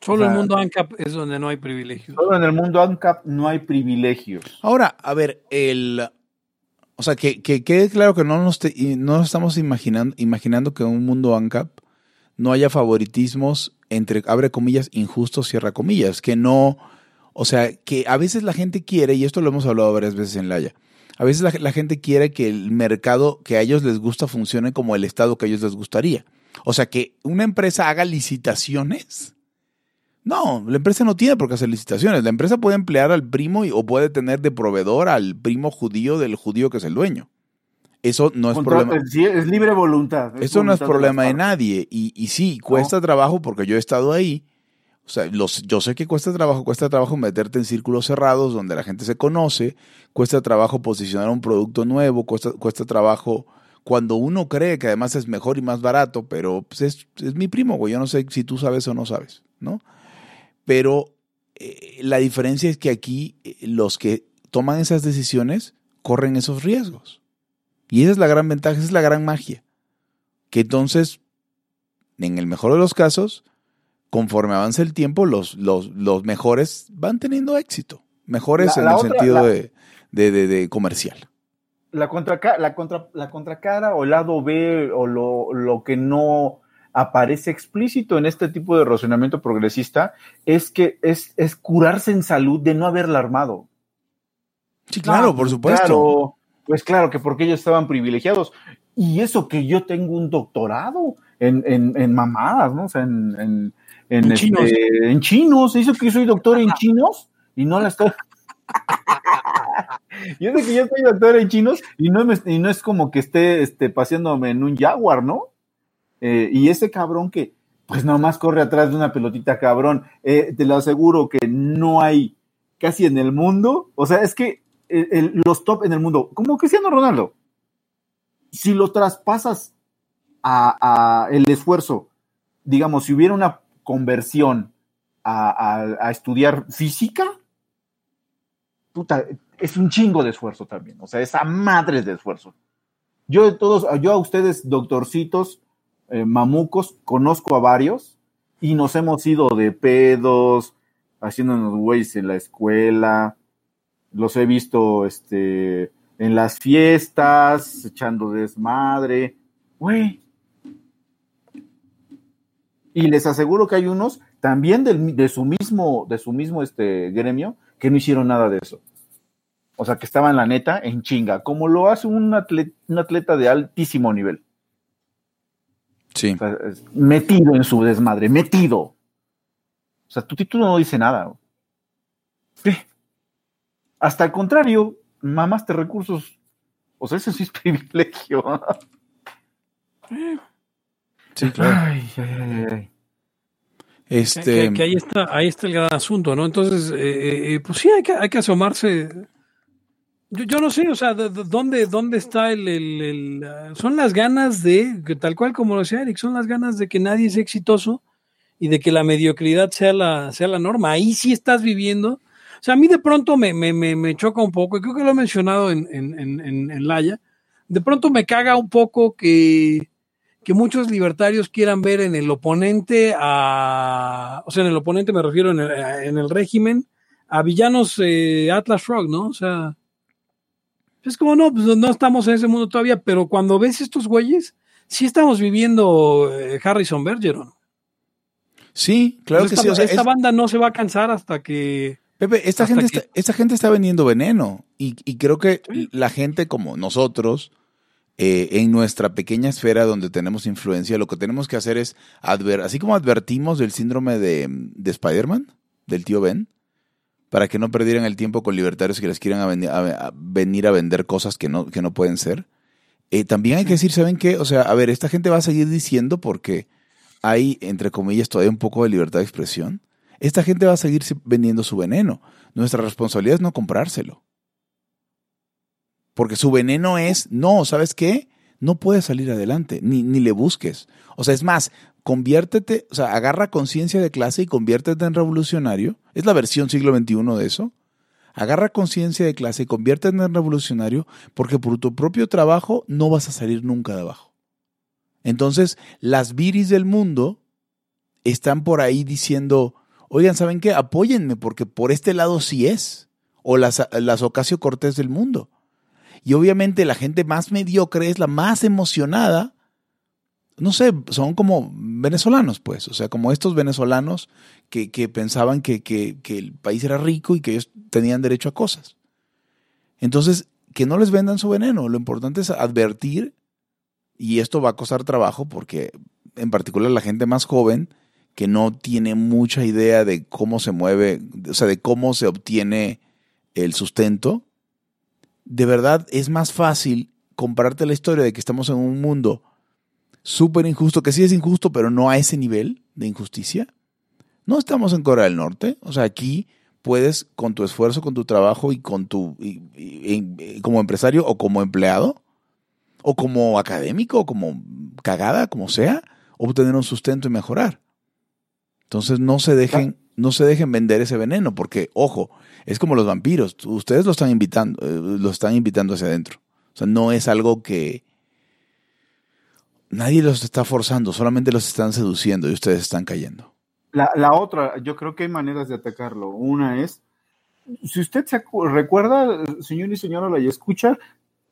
Solo o sea, el mundo ANCAP es donde no hay privilegios. Solo en el mundo ANCAP no hay privilegios. Ahora, a ver, el. O sea, que, que quede claro que no nos, te, no estamos imaginando, imaginando que en un mundo ANCAP no haya favoritismos entre, abre comillas, injustos, cierra comillas, que no, o sea, que a veces la gente quiere, y esto lo hemos hablado varias veces en Laya, a veces la, gente quiere que el mercado que a ellos les gusta funcione como el Estado que a ellos les gustaría. O sea, que una empresa haga licitaciones No, la empresa no tiene por qué hacer licitaciones. La empresa puede emplear al primo o puede tener de proveedor al primo judío del judío que es el dueño. Eso no es Contra- problema. sí, es libre voluntad. Eso no es problema de nadie. Y, y sí, cuesta trabajo porque yo he estado ahí. O sea, los, yo sé que cuesta trabajo, cuesta trabajo meterte en círculos cerrados donde la gente se conoce, cuesta trabajo posicionar un producto nuevo, cuesta, cuesta trabajo cuando uno cree que además es mejor y más barato, pero pues, es, es mi primo, güey. Yo no sé si tú sabes o no sabes, ¿no? Pero eh, la diferencia es que aquí eh, los que toman esas decisiones corren esos riesgos. Y esa es la gran ventaja, esa es la gran magia. Que entonces, en el mejor de los casos, conforme avanza el tiempo, los, los, los mejores van teniendo éxito. Mejores La- en la el otra- sentido la- de, de, de- de comercial. La, contraca- la, contra, la contracara o el lado B o lo, lo que no aparece explícito en este tipo de razonamiento progresista es que es, es curarse en salud de no haberla armado. Sí, claro, Ah, por pues supuesto. Claro, pues claro, que porque ellos estaban privilegiados. Y eso que yo tengo un doctorado en, en, en mamadas, ¿no? O sea, en, en, en, En este, chinos. en chinos. Eso que yo soy doctor en chinos y no la estoy. yo sé que yo soy doctor en chinos y no, me- y no es como que esté este, paseándome en un jaguar, ¿no? Eh, y ese cabrón que, pues nomás corre atrás de una pelotita cabrón, eh, te lo aseguro que no hay casi en el mundo. O sea, es que los top en el mundo, como Cristiano Ronaldo, si lo traspasas a, el esfuerzo, digamos, si hubiera una conversión a estudiar física, puta, es un chingo de esfuerzo también. O sea, esa madre de esfuerzo. Yo de todos, yo a ustedes, doctorcitos, eh, mamucos, conozco a varios y nos hemos ido de pedos, haciéndonos güeyes en la escuela. Los he visto este, en las fiestas, echando desmadre. Güey. Y les aseguro que hay unos también del- de su mismo, de su mismo este, gremio que no hicieron nada de eso. O sea, que estaban la neta en chinga, como lo hace un atleta, un atleta de altísimo nivel. Sí. O sea, metido en su desmadre, metido. O sea, tu título no dice nada. Sí. Hasta el contrario, mamaste recursos. O sea, ese sí es privilegio. Sí, claro. Ay, ay, ay, ay. Que, Este, que- que ahí está, ahí está el gran asunto, ¿no? Entonces, eh, eh, pues sí, hay que, hay que asomarse. Yo, yo no sé, o sea, de- de- ¿dónde, dónde está el, el- el, ah, Son las ganas de, tal cual como lo decía Eric, son las ganas de que nadie sea exitoso y de que la mediocridad sea la, sea la norma. Ahí sí estás viviendo. O sea, a mí de pronto me, me, me, me choca un poco, y creo que lo he mencionado en, en, en, en, en Laia, de pronto me caga un poco que, que muchos libertarios quieran ver en el oponente a, o sea, en el oponente me refiero en el, en el régimen, a villanos eh, Atlas Rock, ¿no? O sea, es como, no, pues no estamos en ese mundo todavía, pero cuando ves estos güeyes, sí estamos viviendo eh, Harrison Bergeron. sí, claro Pues que esta, sí. o sea, esta es- banda no se va a cansar hasta que... Pepe, esta gente, que- está, esta gente está vendiendo veneno y, y creo que Sí. la gente como nosotros, eh, en nuestra pequeña esfera donde tenemos influencia, lo que tenemos que hacer es, adver así como advertimos del síndrome de, de Spider-Man, del tío Ben, para que no perdieran el tiempo con libertarios que les quieran a venir, a- a venir a vender cosas que no, que no pueden ser. Eh, también hay que decir, ¿saben qué? O sea, a ver, esta gente va a seguir diciendo porque hay, entre comillas, todavía un poco de libertad de expresión. Esta gente va a seguir vendiendo su veneno. Nuestra responsabilidad es no comprárselo. Porque su veneno es, no, ¿sabes qué? No puedes salir adelante, ni, ni le busques. O sea, es más, conviértete, o sea, agarra conciencia de clase y conviértete en revolucionario. Es la versión siglo XXI de eso. Agarra conciencia de clase y conviértete en revolucionario porque por tu propio trabajo no vas a salir nunca de abajo. Entonces, las viris del mundo están por ahí diciendo, oigan, ¿saben qué? Apóyenme porque por este lado sí es. O las, las Ocasio Cortés del mundo. Y obviamente la gente más mediocre es la más emocionada. No sé, son como venezolanos, pues. O sea, como estos venezolanos que, que pensaban que, que, que el país era rico y que ellos tenían derecho a cosas. Entonces, que no les vendan su veneno. Lo importante es advertir, y esto va a costar trabajo porque en particular la gente más joven que no tiene mucha idea de cómo se mueve, o sea, de cómo se obtiene el sustento, de verdad es más fácil comprarte la historia de que estamos en un mundo súper injusto, que sí es injusto, pero no a ese nivel de injusticia. No estamos en Corea del Norte, o sea, aquí puedes con tu esfuerzo, con tu trabajo y con tu como empresario o como empleado o como académico o como cagada, como sea, obtener un sustento y mejorar. Entonces no se dejen no se dejen vender ese veneno porque ojo, es como los vampiros, ustedes lo están invitando, eh, lo están invitando hacia adentro. O sea, no es algo que nadie los está forzando, solamente los están seduciendo y ustedes están cayendo. La, la otra, yo creo que hay maneras de atacarlo. Una es, si usted se recuerda, señor y señora, la escucha,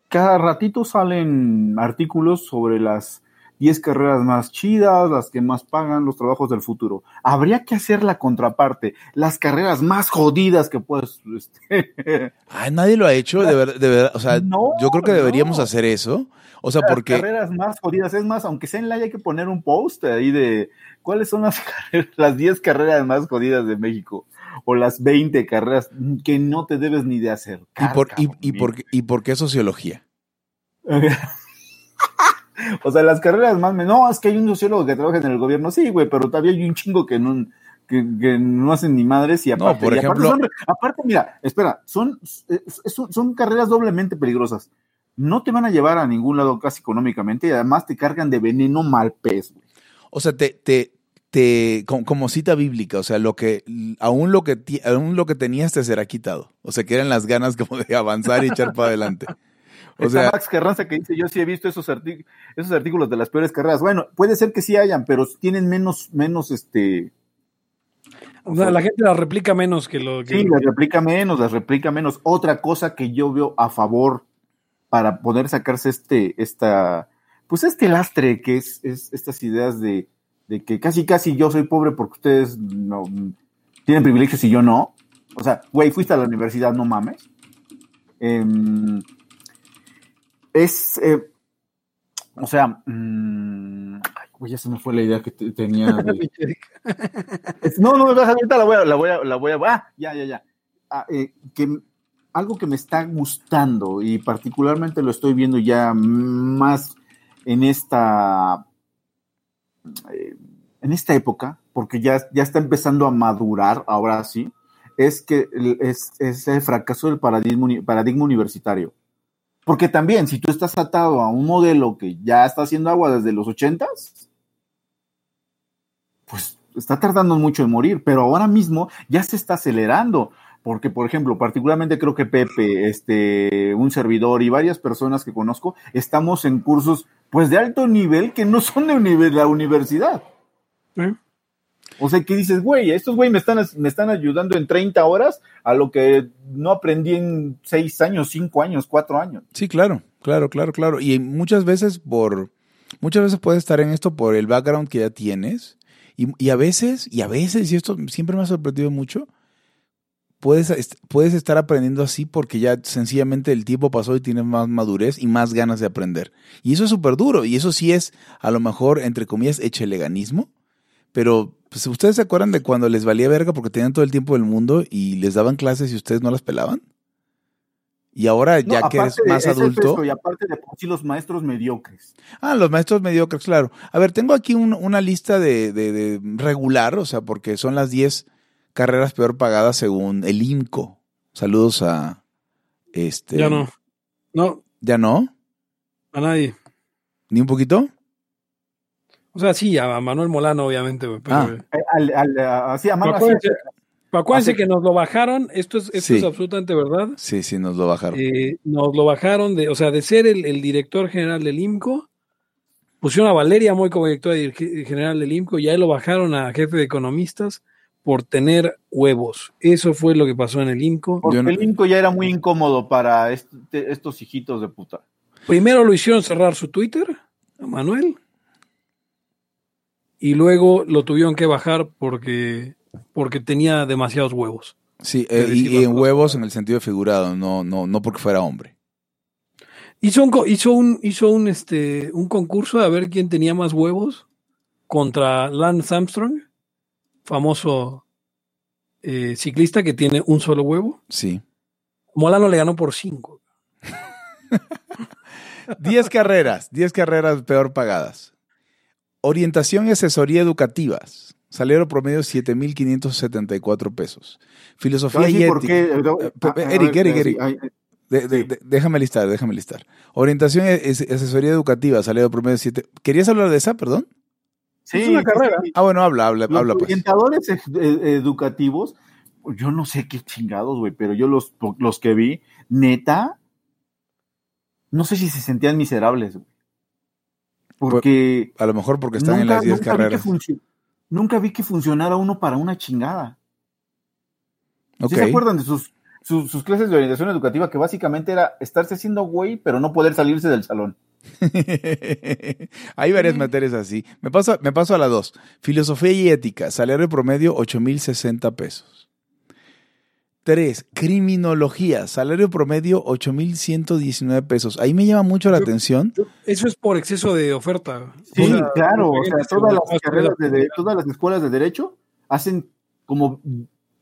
cada ratito salen artículos sobre las 10 carreras más chidas, las que más pagan, los trabajos del futuro. Habría que hacer la contraparte, las carreras más jodidas que puedes. este, Ay, nadie lo ha hecho, de verdad, de verdad, o sea, No, yo creo que deberíamos no. hacer eso. O sea, las porque carreras más jodidas. Es más, aunque sea en la hay que poner un post ahí de cuáles son las carreras, las 10 carreras más jodidas de México. O las 20 carreras que no te debes ni de hacer. ¿Y por, y, y por, ¿Y por qué sociología? o sea, las carreras más. me- No, es que hay un sociólogo que trabaja en el gobierno. Sí, güey, pero todavía hay un chingo que no. Que, que no hacen ni madres y No, aparte, por y aparte ejemplo- son- aparte, mira, espera, son, son, son carreras doblemente peligrosas. No te van a llevar a ningún lado casi económicamente y además te cargan de veneno mal pez, güey. O sea, te, te, te, como, como cita bíblica, o sea, lo que, aún lo que, aún lo que tenías te será quitado. O sea, que eran las ganas como de avanzar y echar para adelante. O Está sea, Max Carranza que dice, yo sí he visto esos, arti- esos artículos de las peores carreras. Bueno, puede ser que sí hayan, pero tienen menos, menos, este, O sea, la gente la replica menos que lo que. sí, las replica menos, las replica menos. Otra cosa que yo veo a favor para poder sacarse este, esta, pues este lastre que es, es estas ideas de, de que casi, casi yo soy pobre porque ustedes no tienen privilegios y yo no. O sea, güey, fuiste a la universidad, no mames. Em, es, eh, o sea, mm, ay, güey, ya se me fue la idea que te- tenía. de- es- no, no, ahorita la voy a, la voy a, la voy a, ah, ya, ya, ya. Ah, eh, que algo que me está gustando y particularmente lo estoy viendo ya más en esta, eh, en esta época, porque ya, ya está empezando a madurar, ahora sí, es que el- es, es el fracaso del paradigma, paradigma universitario. Porque también, si tú estás atado a un modelo que ya está haciendo agua desde los ochentas, pues está tardando mucho en morir, pero ahora mismo ya se está acelerando. Porque, por ejemplo, particularmente creo que Pepe, este, un servidor y varias personas que conozco, estamos en cursos, pues, de alto nivel que no son de la universidad. ¿Eh? O sea, que dices, güey, estos güey me están, me están ayudando en 30 horas a lo que no aprendí en 6 años, 5 años, 4 años. sí, claro, claro, claro, claro. Y muchas veces por, muchas veces puedes estar en esto por el background que ya tienes. Y, y a veces, y a veces, y esto siempre me ha sorprendido mucho, puedes, puedes estar aprendiendo así porque ya sencillamente el tiempo pasó y tienes más madurez y más ganas de aprender. Y eso es súper duro. Y eso sí es, a lo mejor, entre comillas, echeleganismo. Pero, pues, ¿ustedes se acuerdan de cuando les valía verga porque tenían todo el tiempo del mundo y les daban clases y ustedes no las pelaban? Y ahora, No, ya que eres más adulto. y aparte de por sí los maestros mediocres. Ah, los maestros mediocres, claro. A ver, tengo aquí un- una lista de, de- de regular, o sea, porque son las 10 carreras peor pagadas según el IMCO. Saludos a este. Ya no. No, ¿Ya no? a nadie. ¿Ni un poquito? O sea, sí, a Manuel Molano, obviamente, pero, Ah. eh, al- al- así, a así- acuérdense, pero acuérdense Así- que nos lo bajaron, esto es, esto Sí. es absolutamente verdad. Sí, sí, nos lo bajaron. Eh, nos lo bajaron de, o sea, de ser el, el director general del IMCO, pusieron a Valeria Moy como directora dir- general del IMCO, y ahí lo bajaron a jefe de economistas por tener huevos. Eso fue lo que pasó en el IMCO. porque no- el Inco ya era muy incómodo para este- estos hijitos de puta. Primero lo hicieron cerrar su Twitter, a Manuel, y luego lo tuvieron que bajar porque, porque tenía demasiados huevos. Sí, de eh, y, en cosas. huevos en el sentido figurado, no, no, no porque fuera hombre. Hizo un, hizo un, hizo un, este, un concurso a ver quién tenía más huevos contra Lance Armstrong famoso eh, ciclista que tiene un solo huevo. Sí. Molano le ganó por cinco. 10 carreras, 10 carreras peor pagadas. Orientación y asesoría educativas. Salario promedio 7.574 pesos. Filosofía y por ética. Eh, Eric, Eric, Eric. De- de- de- déjame listar, déjame listar. Orientación y es- asesoría educativa, salario promedio 7. ¿Querías hablar de esa, perdón? Sí, Es una carrera. sí. Ah, bueno, habla, habla, Los habla pues. orientadores ed- educativos, yo no sé qué chingados, güey, pero yo los, los que vi, neta, no sé si se sentían miserables, güey. Porque A lo mejor porque están en nunca, las 10 nunca vi que carreras. funci- nunca vi que funcionara uno para una chingada. Ok. ¿Sí se acuerdan de sus, sus, sus clases de orientación educativa que básicamente era estarse haciendo güey, pero no poder salirse del salón? Hay varias materias así. Me paso, me paso a la 2. Filosofía y ética, salario promedio 8.060 pesos. 3. Criminología, salario promedio 8.119 pesos. Ahí me llama mucho la Yo- atención. Eso es por exceso de oferta. Sí, O sea, claro, o sea, todas las carreras de todas las escuelas de derecho hacen como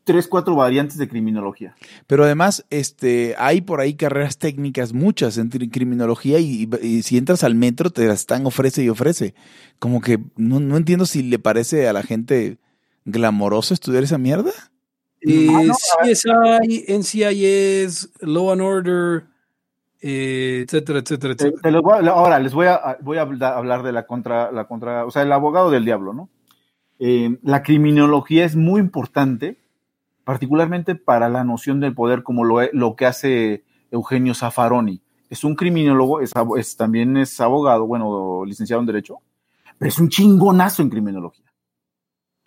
tres, cuatro variantes de criminología. Pero además, este, hay por ahí carreras técnicas, muchas en criminología, y, y si entras al metro te las están ofrece y ofrece. Como que no, no entiendo si le parece a la gente glamoroso estudiar esa mierda. Eh, Ah, no, CSI, NCIS, Law and Order, eh, etcétera, etcétera, Te- etcétera. te los voy a- ahora les voy a, voy a habla- hablar de la contra, la contra, o sea, el abogado del diablo, ¿no? Eh, la criminología es muy importante, particularmente para la noción del poder, como lo, lo que hace Eugenio Zaffaroni. Es un criminólogo, es, abo- es- también es abogado, bueno, licenciado en Derecho, pero es un chingonazo en criminología.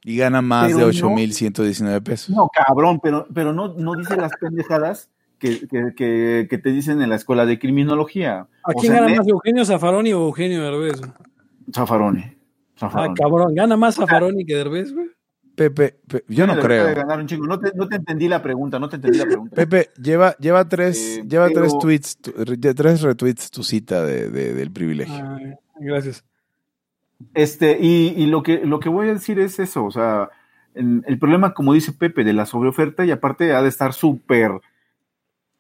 Y gana más Pero de no- 8.119 pesos. No, cabrón, pero, pero no, no dice las pendejadas que, que, que- que te dicen en la escuela de criminología. ¿A O quién sea, gana más, Eugenio Zaffaroni o Eugenio Derbez? Zaffaroni. Ah, Zaffaroni. cabrón, ¿gana más Zaffaroni que Derbez, güey? Pepe, Pe- yo no creo. ganar un chingo. No te, no te entendí la pregunta, no te entendí la pregunta. Pepe, lleva, lleva tres, Eh, lleva pero- tres tweets, tu- re- tres retweets tu cita de, de- del privilegio. Ah, gracias. Este, y, y lo que lo que voy a decir es eso, o sea, en- el problema, como dice Pepe, de la sobreoferta, y aparte ha de estar súper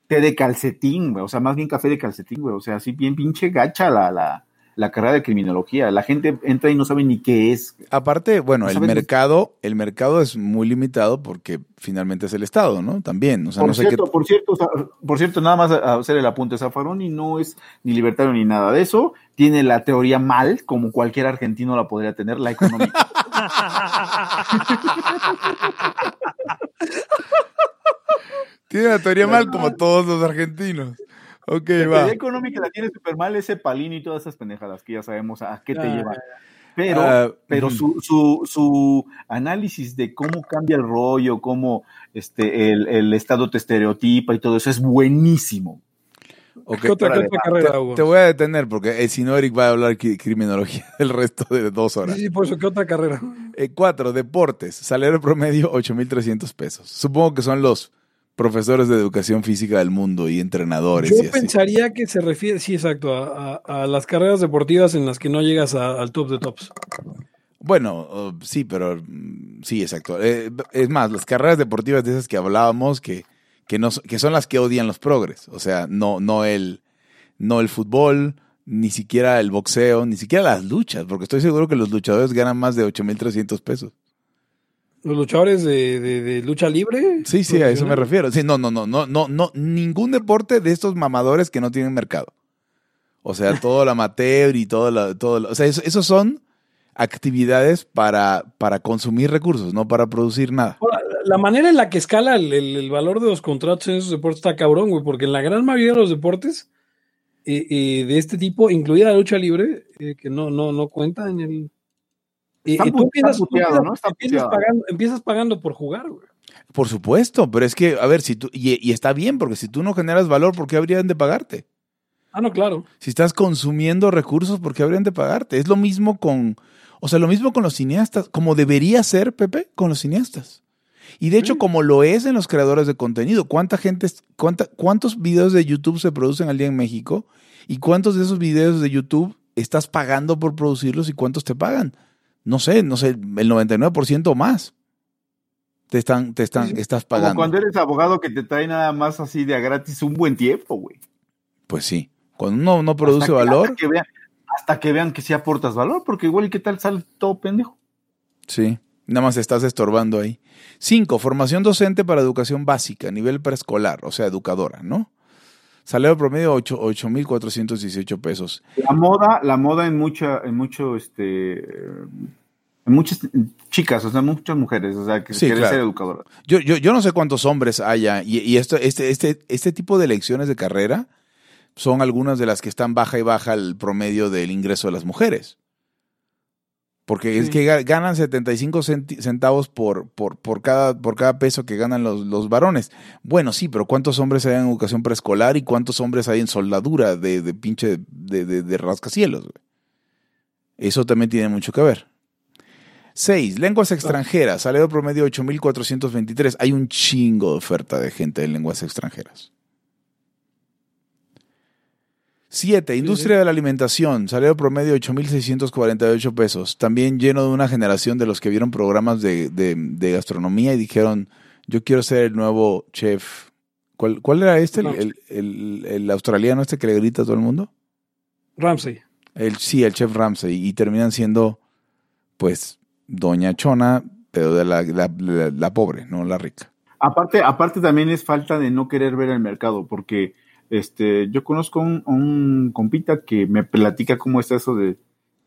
té de calcetín, güey, o sea, más bien café de calcetín, güey, o sea, así bien pinche gacha la, la, la carrera de criminología. La gente entra y no sabe ni qué es. Aparte, bueno, No el mercado, el mercado es muy limitado porque finalmente es el Estado, ¿no? También, o sea, por, no sé qué. cierto, por cierto, o sea, por cierto, nada más hacer el apunte, Zaffaroni no es ni libertario ni nada de eso, tiene la teoría mal, como cualquier argentino la podría tener, la económica. Tiene la teoría mal como todos los argentinos. Ok, La va. teoría económica la tiene súper mal ese Palini y todas esas pendejadas que ya sabemos a qué te Ah, llevan. Pero, Ah, pero su, su, su análisis de cómo cambia el rollo, cómo este, el, el Estado te estereotipa y todo eso es buenísimo. Ok, ¿Qué otra, carrera, Te, Hugo? te voy a detener porque eh, si no, Eric va a hablar cri- criminología el resto de dos horas. Sí, sí, por eso, ¿qué otra carrera? Eh, cuatro, deportes. Salario promedio 8.300 pesos. Supongo que son los profesores de educación física del mundo y entrenadores. Yo y así. pensaría que se refiere, sí, exacto, a, a- a las carreras deportivas en las que no llegas a- al top de tops. Bueno, uh, sí, pero mm, sí, exacto. Eh, es más, las carreras deportivas de esas que hablábamos que, que, no, que son las que odian los progres. O sea, no, no, el, no el fútbol, ni siquiera el boxeo, ni siquiera las luchas, porque estoy seguro que los luchadores ganan más de 8.300 pesos. Los luchadores de, de- de lucha libre. Sí, sí, a eso me refiero. Sí, no, no, no, no, no, no, ningún deporte de estos mamadores que no tienen mercado. O sea, todo el amateur y todo la, todo lo- o sea, eso- esos son actividades para, para consumir recursos, no para producir nada. Ahora, la manera en la que escala el, el- el valor de los contratos en esos deportes está cabrón, güey, porque en la gran mayoría de los deportes eh, eh, de este tipo, incluida la lucha libre, eh, que no, no, no cuenta en el. Pu- tú empiezas, puteado, ¿no? Está empiezas pagando, empiezas pagando por jugar, güey. Por supuesto, pero es que, a ver, si tú, y, y está bien, porque si tú no generas valor, ¿por qué habrían de pagarte? Ah, no, claro. Si estás consumiendo recursos, ¿por qué habrían de pagarte? Es lo mismo con, o sea, lo mismo con los cineastas, como debería ser, Pepe, con los cineastas. Y de hecho, como lo es en los creadores de contenido, ¿cuánta gente, cuánta, cuántos videos de YouTube se producen al día en México? ¿Y cuántos de esos videos de YouTube estás pagando por producirlos y cuántos te pagan? No sé, no sé, el 99% o más. Te están, te están, estás Como pagando. cuando eres abogado que te trae nada más así de a gratis un buen tiempo, güey. Pues sí. Cuando uno no produce Hasta que- valor, Hasta que, vean, hasta que vean que sí aportas valor, porque igual y qué tal sale todo pendejo. sí. Nada más estás estorbando ahí. Cinco, formación docente para educación básica, nivel preescolar, o sea, educadora, ¿no? Salario promedio ocho- 8,418 pesos. La moda, la moda en mucha, en mucho, este, en muchas chicas, o sea, muchas mujeres, o sea, que Sí, quieren claro. ser educadoras. Yo, yo, yo no sé cuántos hombres haya, y, y esto, este, este, este tipo de elecciones de carrera son algunas de las que están baja y baja el promedio del ingreso de las mujeres. Porque es que ga- ganan 75 centi- centavos por, por, por, cada, por cada peso que ganan los, los varones. Bueno, sí, pero ¿cuántos hombres hay en educación preescolar y cuántos hombres hay en soldadura de, de pinche de, de, de rascacielos? güey? Eso también tiene mucho que ver. Seis, lenguas extranjeras, salario promedio 8.423. Hay un chingo de oferta de gente de lenguas extranjeras. Siete, industria de la alimentación, salario promedio 8.648 pesos. También lleno de una generación de los que vieron programas de, de- de gastronomía y dijeron, yo quiero ser el nuevo chef. ¿Cuál, cuál era este? El, el- el- el australiano este que le grita a todo el mundo? Ramsey. El, sí, el chef Ramsey. Y terminan siendo, pues, Doña Chona, pero de la, la- la- la pobre, no la rica. Aparte, aparte también es falta de no querer ver el mercado, porque este, yo conozco un, un compita que me platica cómo está eso de,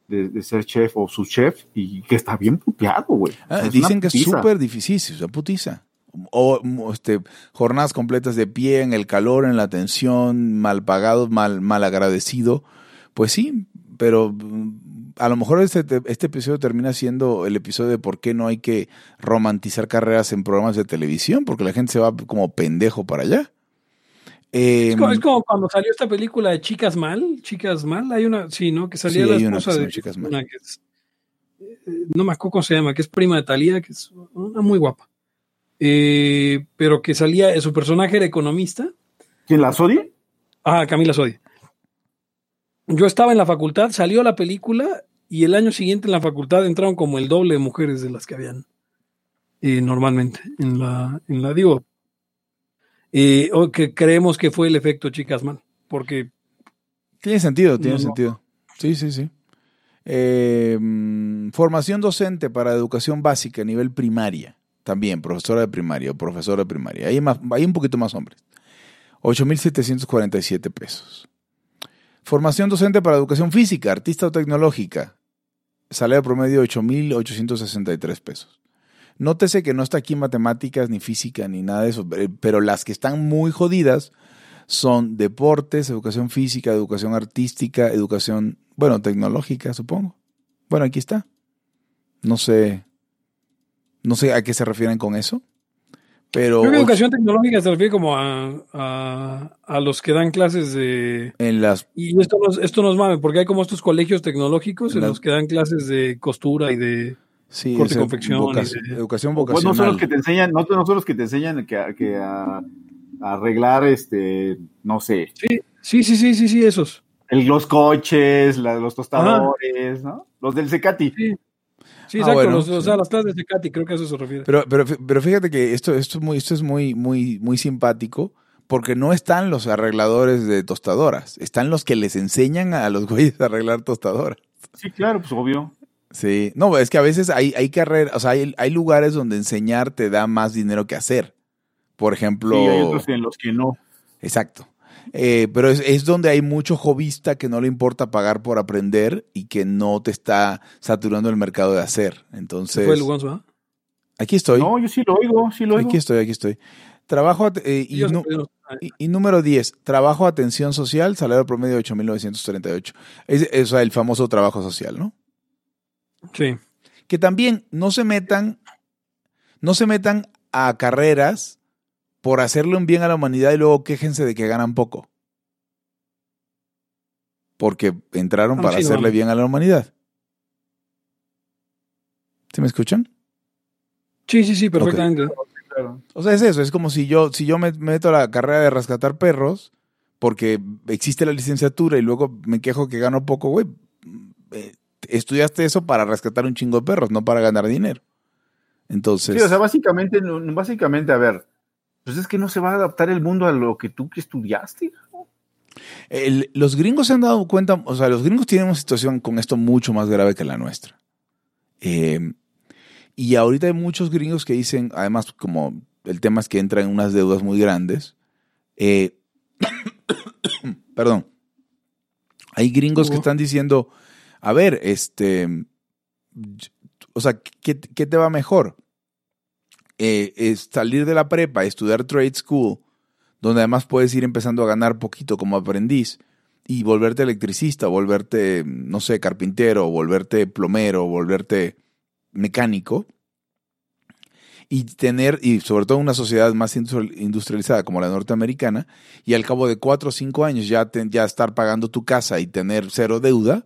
de, de ser chef o su chef y que está bien puteado, güey. Ah, O sea, es dicen que es súper difícil, o sea, putiza. O o, este, jornadas completas de pie, en el calor, en la tensión, mal pagado, mal, mal agradecido. Pues sí, pero mm, a lo mejor este, este episodio termina siendo el episodio de por qué no hay que romantizar carreras en programas de televisión, porque la gente se va como pendejo para allá. Es Eh, como, es como cuando salió esta película de Chicas Mal, Chicas Mal, hay una, sí, ¿no? Que salía Sí, la esposa de Chicas Mal. una que es, eh, no me acuerdo cómo se llama, que es prima de Talía, que es una muy guapa. Eh, pero que salía, eh, su personaje era economista. ¿Quién la odie? Ah, Camila Sodi. Yo estaba en la facultad, salió la película y el año siguiente en la facultad entraron como el doble de mujeres de las que habían eh, normalmente en la, en la digo, eh, o que creemos que fue el efecto chicas mal, porque Tiene sentido, tiene No, no. sentido. Sí, sí, sí. Eh, mm, formación docente para educación básica a nivel primaria. También, profesora de primaria o profesor de primaria. Hay, más, hay un poquito más hombres. 8.747 pesos. Formación docente para educación física, artista o tecnológica. Salario promedio 8.863 pesos. Nótese que no está aquí matemáticas, ni física, ni nada de eso, eh, pero las que están muy jodidas son deportes, educación física, educación artística, educación, bueno, tecnológica, supongo. Bueno, aquí está. No sé, no sé a qué se refieren con eso, pero creo que educación tecnológica se refiere como a, a, a los que dan clases de... en las, Y esto nos, esto nos mame, porque hay como estos colegios tecnológicos en los que dan clases de costura y de... sí, Corte y confección voca- y de- educación Pues no vocacional. son los que te enseñan, no, no son los que te enseñan que, a- que a, a arreglar, este, no sé, Sí, sí, sí, sí, sí, esos. el- los coches, la- los tostadores, ¿no? Los del Secati. Sí, sí Ah, exacto. bueno, los- O sí. sea, las clases de Katy, creo que a eso se refiere. Pero, pero, pero fíjate que esto, esto, es muy, esto es muy, muy, muy simpático porque no están los arregladores de tostadoras, están los que les enseñan a los güeyes a arreglar tostadoras. Sí, claro, pues obvio. Sí, no, es que a veces hay, hay carreras, o sea, hay, hay lugares donde enseñar te da más dinero que hacer. Por ejemplo, Sí, hay otros en los que no. exacto. Eh, pero es, es donde hay mucho jovista que no le importa pagar por aprender y que no te está saturando el mercado de hacer. Entonces, fue el Gonzo, ¿ah? aquí estoy. No, yo sí lo oigo, sí lo oigo. Aquí estoy, aquí estoy. Trabajo eh, y número 10, trabajo atención social, salario promedio de 8.938. Es, es, o sea, el famoso trabajo social, ¿no? Sí. Que también no se metan, no se metan a carreras por hacerle un bien a la humanidad y luego quéjense de que ganan poco. Porque entraron para sí, hacerle bien a la humanidad. ¿Sí me escuchan? Sí, sí, sí, perfectamente. O sea, es eso, es como si yo, si yo me me meto a la carrera de rescatar perros, porque existe la licenciatura y luego me quejo que gano poco, güey. eh, Estudiaste eso para rescatar un chingo de perros, no para ganar dinero. Entonces, Sí, o sea, básicamente, básicamente, a ver, pues es que no se va a adaptar el mundo a lo que tú que estudiaste. el- los gringos se han dado cuenta, o sea, los gringos tienen una situación con esto mucho más grave que la nuestra. Eh, y ahorita hay muchos gringos que dicen, además, como el tema es que entran en unas deudas muy grandes. eh, perdón. Hay gringos que Hugo. están diciendo, a ver, este, o sea, ¿qué, te va mejor? Eh, es salir de la prepa, estudiar trade school, donde además puedes ir empezando a ganar poquito como aprendiz y volverte electricista, volverte, no sé, carpintero, volverte plomero, volverte mecánico y tener, y sobre todo una sociedad más industri- industrializada como la norteamericana, y al cabo de cuatro o cinco años ya, te- ya estar pagando tu casa y tener cero deuda,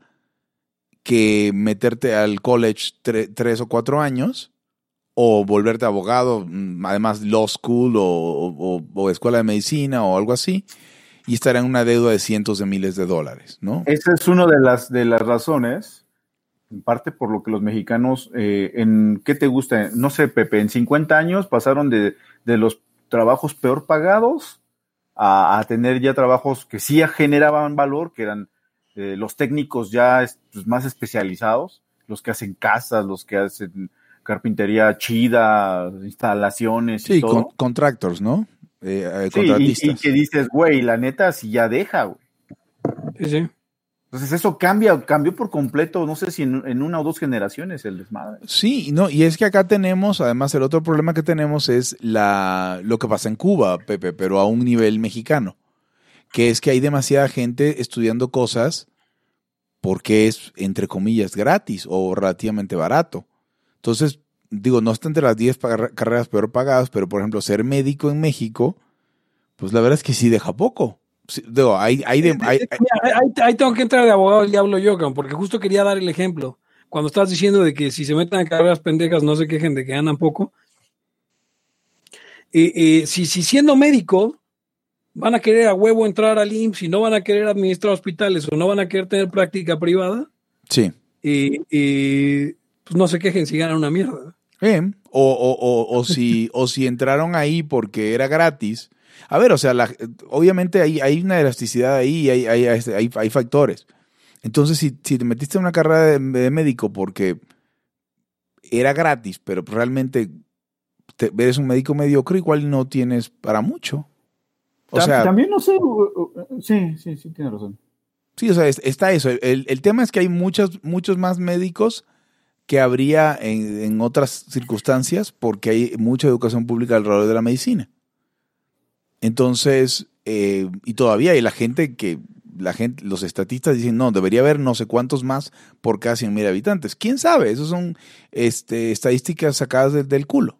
que meterte al college tre- tres o cuatro años o volverte abogado, mm, además law school o, o- o escuela de medicina o algo así, y estar en una deuda de cientos de miles de dólares, ¿no? Esa es una de las, de las razones, en parte por lo que los mexicanos, eh, en ¿qué te gusta? No sé, Pepe, en 50 años pasaron de, de los trabajos peor pagados a, a tener ya trabajos que sí generaban valor, que eran eh, los técnicos ya es- pues, más especializados, los que hacen casas, los que hacen carpintería chida, instalaciones y Sí, todo. con- contractors, ¿no? Eh, eh, Sí, y, contratistas. y que dices, güey, la neta, si ya deja, güey. Sí, sí. Entonces eso cambia, cambió por completo, no sé si en, en una o dos generaciones el desmadre. Sí, no, y es que acá tenemos, además el otro problema que tenemos es la, lo que pasa en Cuba, Pepe, pero a un nivel mexicano, que es que hay demasiada gente estudiando cosas porque es, entre comillas, gratis o relativamente barato. Entonces, digo, no está entre las 10 pa- carreras peor pagadas, pero por ejemplo, ser médico en México, pues la verdad es que sí deja poco. Sí, digo, hay, hay, de- hay- hay- Mira, ahí, tengo que entrar de abogado del diablo yo, porque justo quería dar el ejemplo. Cuando estás diciendo de que si se meten a carreras pendejas no se quejen de que ganan poco. Eh, eh, si, si siendo médico van a querer a huevo entrar al IMSS y no van a querer administrar hospitales o no van a querer tener práctica privada, sí. eh, eh, pues no se quejen si ganan una mierda. Bien. O, o, o, o si, o si entraron ahí porque era gratis. A ver, o sea, la- obviamente hay, hay una elasticidad ahí y hay, hay, hay, hay factores. Entonces, si, si te metiste en una carrera de, de médico porque era gratis, pero realmente te- eres un médico mediocre, igual no tienes para mucho. O Tam- sea, también no sé, sí, sí, sí, tiene razón. Sí, o sea, es- está eso. El, el tema es que hay muchos, muchos más médicos que habría en, en otras circunstancias porque hay mucha educación pública alrededor de la medicina. Entonces, eh, y todavía hay la gente que, la gente, los estatistas dicen, no, debería haber no sé cuántos más por cada 100 mil habitantes. ¿Quién sabe? Esas son este, estadísticas sacadas de- del culo.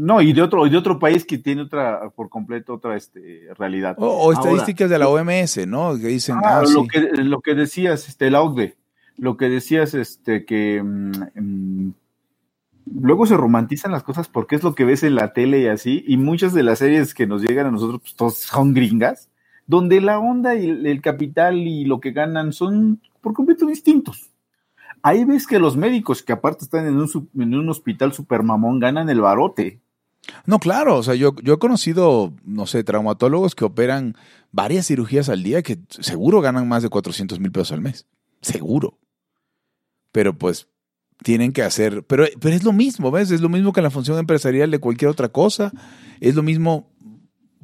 No, y de otro, y de otro país que tiene otra, por completo, otra este, realidad. O, o Ahora, estadísticas de la OMS, ¿no? Que dicen, Ah, ah, lo, sí. que, lo que decías, este, la OCDE, lo que decías, este, que mm, mm, luego se romantizan las cosas porque es lo que ves en la tele y así, y muchas de las series que nos llegan a nosotros, pues todos son gringas, donde la onda y el, capital y lo que ganan son por completo distintos. Ahí ves que los médicos que aparte están en un, en un hospital super mamón ganan el barote. No, claro, o sea, yo, yo he conocido, no sé, traumatólogos que operan varias cirugías al día que seguro ganan más de 400 mil pesos al mes. Seguro. Pero pues tienen que hacer, pero, pero es lo mismo, ¿ves? Es lo mismo que la función empresarial de cualquier otra cosa. Es lo mismo,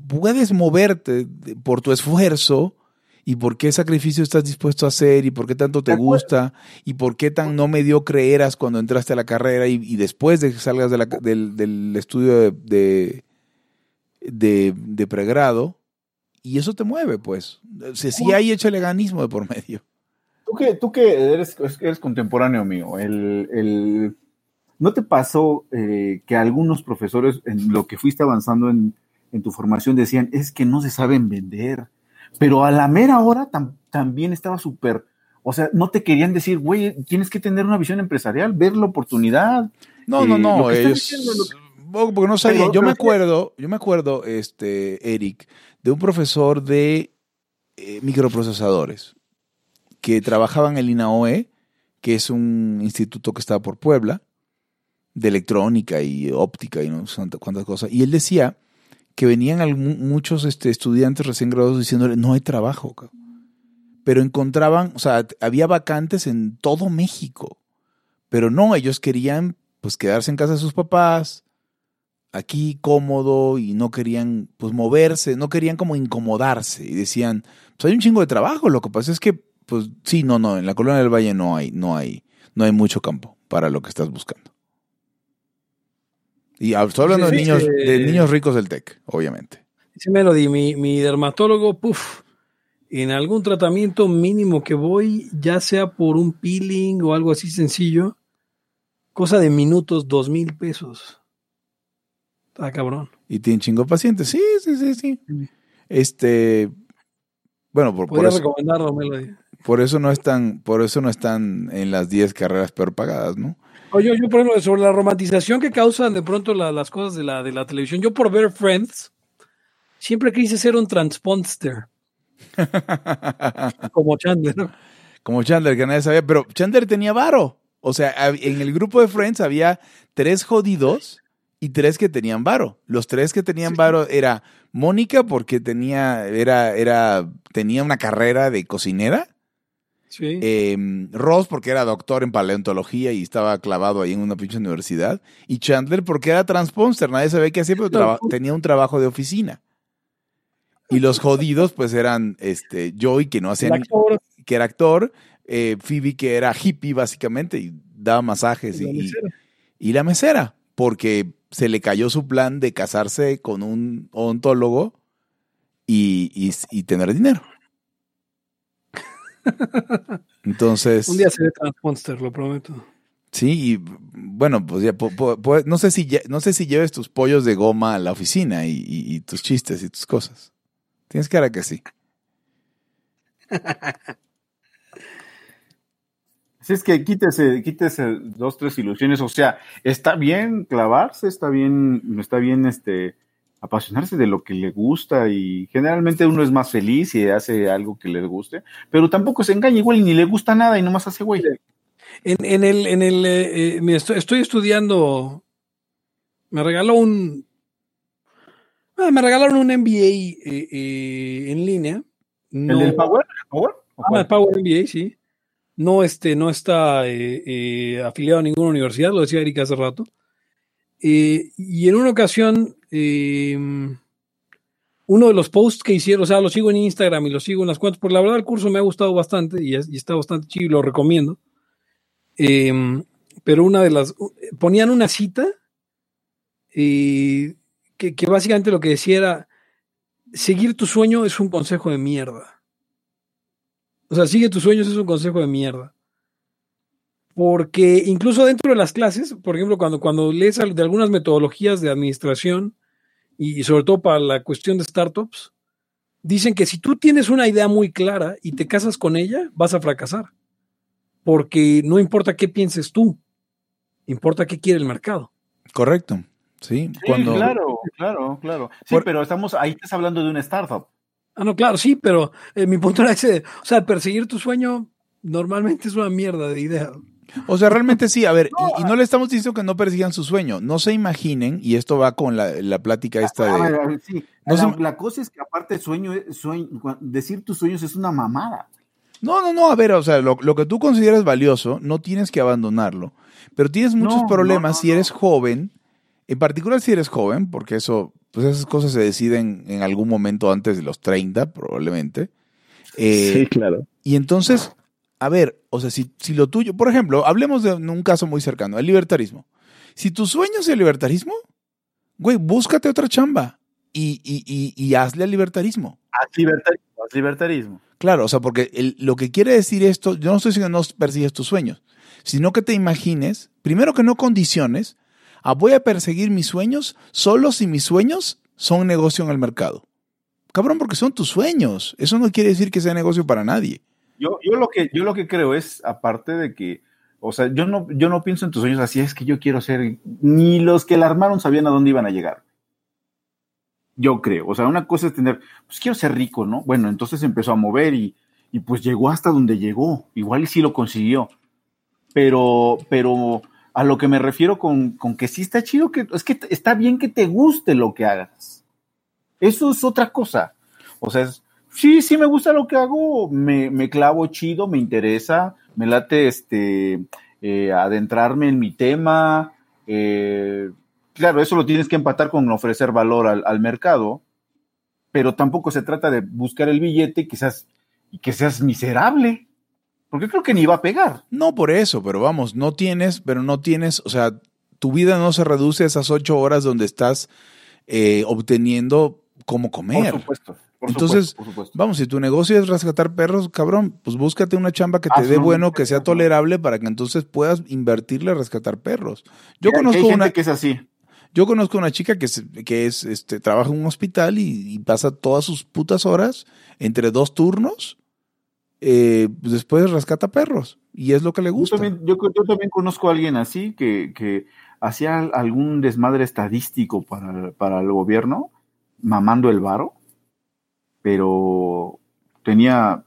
puedes moverte por tu esfuerzo y por qué sacrificio estás dispuesto a hacer y por qué tanto te gusta y por qué tan no mediocre eras cuando entraste a la carrera y, y después de que salgas de la ca- del, del estudio de, de, de- de pregrado y eso te mueve, pues. O sea, sí hay hecho leganismo de por medio. Tú que, tú que eres, eres contemporáneo mío, el, el- ¿no te pasó eh, que algunos profesores en lo que fuiste avanzando en, en tu formación decían, es que no se saben vender? Pero a la mera hora tam- también estaba súper, o sea, no te querían decir, güey, tienes que tener una visión empresarial, ver la oportunidad. No, no, Eh, no, lo que diciendo, porque no sabían. Pero- yo me pero acuerdo, yo me acuerdo, este, Eric, de un profesor de eh, microprocesadores que trabajaba en el INAOE, que es un instituto que está por Puebla, de electrónica y óptica y no sé cuántas cosas. Y él decía que venían muchos este, estudiantes recién graduados diciéndole, no hay trabajo. Pero encontraban, o sea, había vacantes en todo México. Pero no, ellos querían pues quedarse en casa de sus papás, aquí cómodo y no querían pues moverse, no querían como incomodarse y decían, pues hay un chingo de trabajo, lo que pasa es que pues sí, no, no, en la colonia del Valle no hay, no hay, no hay mucho campo para lo que estás buscando. Y estoy hablando de niños, de niños ricos del TEC, obviamente. Dice Melody, mi, mi dermatólogo, puff, en algún tratamiento mínimo que voy, ya sea por un peeling o algo así sencillo, cosa de minutos, dos mil pesos. Está cabrón. Y tiene chingo pacientes. Sí, sí, sí, sí. Este, bueno, por, por eso. recomendarlo, Melody. Por eso no están, por eso no están en las 10 carreras peor pagadas, ¿no? Oye, yo, por ejemplo, sobre la romantización que causan de pronto las cosas de la, de la televisión, yo por ver Friends, siempre quise ser un transponster. Como Chandler. Como Chandler, que nadie sabía, pero Chandler tenía varo. O sea, en el grupo de Friends había tres jodidos y tres que tenían varo. Los tres que tenían varo era Mónica porque tenía, era, era, tenía una carrera de cocinera. Em, Ross porque era doctor en paleontología y estaba clavado ahí en una pinche universidad. Y Chandler porque era transponster, nadie sabía qué hacía, pero tenía un trabajo de oficina. Y los jodidos pues eran este, Joey que no hacía que era actor, eh, Phoebe que era hippie básicamente y daba masajes y, y, la mesera, porque se le cayó su plan de casarse con un odontólogo y, y tener dinero. Entonces. Un día seré Transmonster, lo prometo. Sí, y bueno, pues ya, no, sé si, no sé si lleves tus pollos de goma a la oficina y, tus chistes y tus cosas. Tienes cara que sí. Si es que quítese, quítese dos, tres ilusiones. O sea, está bien clavarse, está bien, está bien este apasionarse de lo que le gusta y generalmente uno es más feliz y hace algo que le guste, pero tampoco se engaña igual y ni le gusta nada y nomás hace güey. En, en el, en el, eh, eh, estoy, estudiando, me regaló un, ah, me regalaron un MBA eh, en línea. ¿El del Power? ¿Power? Ah, el Power MBA, sí. No, este, no está afiliado a ninguna universidad, lo decía Erika hace rato. Y en una ocasión Em, uno de los posts que hicieron, o sea, lo sigo en Instagram y lo sigo en las cuentas, porque la verdad el curso me ha gustado bastante y, está bastante chido y lo recomiendo. Em, pero una de las, ponían una cita que, que, básicamente lo que decía era, seguir tu sueño es un consejo de mierda. O sea, sigue tus sueños es un consejo de mierda. Porque incluso dentro de las clases, por ejemplo, cuando, cuando lees de algunas metodologías de administración, y sobre todo para la cuestión de startups, dicen que si tú tienes una idea muy clara y te casas con ella, vas a fracasar. Porque no importa qué pienses tú, importa qué quiere el mercado. Correcto. Sí, claro, claro, claro. Sí, pero estamos, ahí estás hablando de una startup. Ah, no, claro, sí, pero eh, mi punto era ese, o sea, perseguir tu sueño normalmente es una mierda de idea. O sea, realmente sí, a ver, y, no le estamos diciendo que no persigan su sueño, no se imaginen, y esto va con la, plática esta de... sí. la, cosa es que aparte sueño, sueño, decir tus sueños es una mamada. No, no, no, a ver, o sea, lo, que tú consideras valioso, no tienes que abandonarlo, pero tienes muchos problemas si eres joven, en particular si eres joven, porque eso, pues esas cosas se deciden en algún momento antes de los 30, probablemente. Eh, sí, claro. Y entonces a ver, o sea, si, si lo tuyo, por ejemplo, hablemos de un caso muy cercano, el libertarismo. Si tu sueño es el libertarismo, güey, búscate otra chamba y, y, y, hazle al libertarismo. Haz libertarismo, haz libertarismo. Claro, o sea, porque lo que quiere decir esto, yo no estoy diciendo que no persigues tus sueños, sino que te imagines, primero que no condiciones, a voy a perseguir mis sueños solo si mis sueños son negocio en el mercado. Cabrón, porque son tus sueños. Eso no quiere decir que sea negocio para nadie. Yo, yo, lo que, yo lo que creo es, aparte de que, o sea, yo no, yo no pienso en tus sueños así, es que yo quiero ser, ni los que la armaron sabían a dónde iban a llegar. Yo creo, o sea, una cosa es tener, pues quiero ser rico, ¿no? Bueno, entonces empezó a mover y, pues llegó hasta donde llegó, igual y sí lo consiguió, pero, pero a lo que me refiero con, con que sí está chido, que es que está bien que te guste lo que hagas. Eso es otra cosa. O sea, es, sí, sí me gusta lo que hago, me, me clavo chido, me interesa, me late este eh, adentrarme en mi tema. eh, claro, eso lo tienes que empatar con ofrecer valor al, al mercado, pero tampoco se trata de buscar el billete y quizás y que seas miserable. Porque creo que ni va a pegar. No por eso, pero vamos, no tienes, pero no tienes, o sea, tu vida no se reduce a esas ocho horas donde estás eh, obteniendo cómo comer. Por supuesto. Por Entonces, supuesto, por supuesto. Vamos, si tu negocio es rescatar perros, cabrón, pues búscate una chamba que te dé bueno, no, que sea tolerable para que entonces puedas invertirle a rescatar perros. Yo conozco hay gente una, que es así. yo conozco una chica que, es, que es, este, trabaja en un hospital y, y pasa todas sus putas horas entre dos turnos. eh, pues después rescata perros y es lo que le Yo gusta. también, yo, yo también conozco a alguien así que, que hacía algún desmadre estadístico para, para el gobierno, mamando el varo, pero tenía,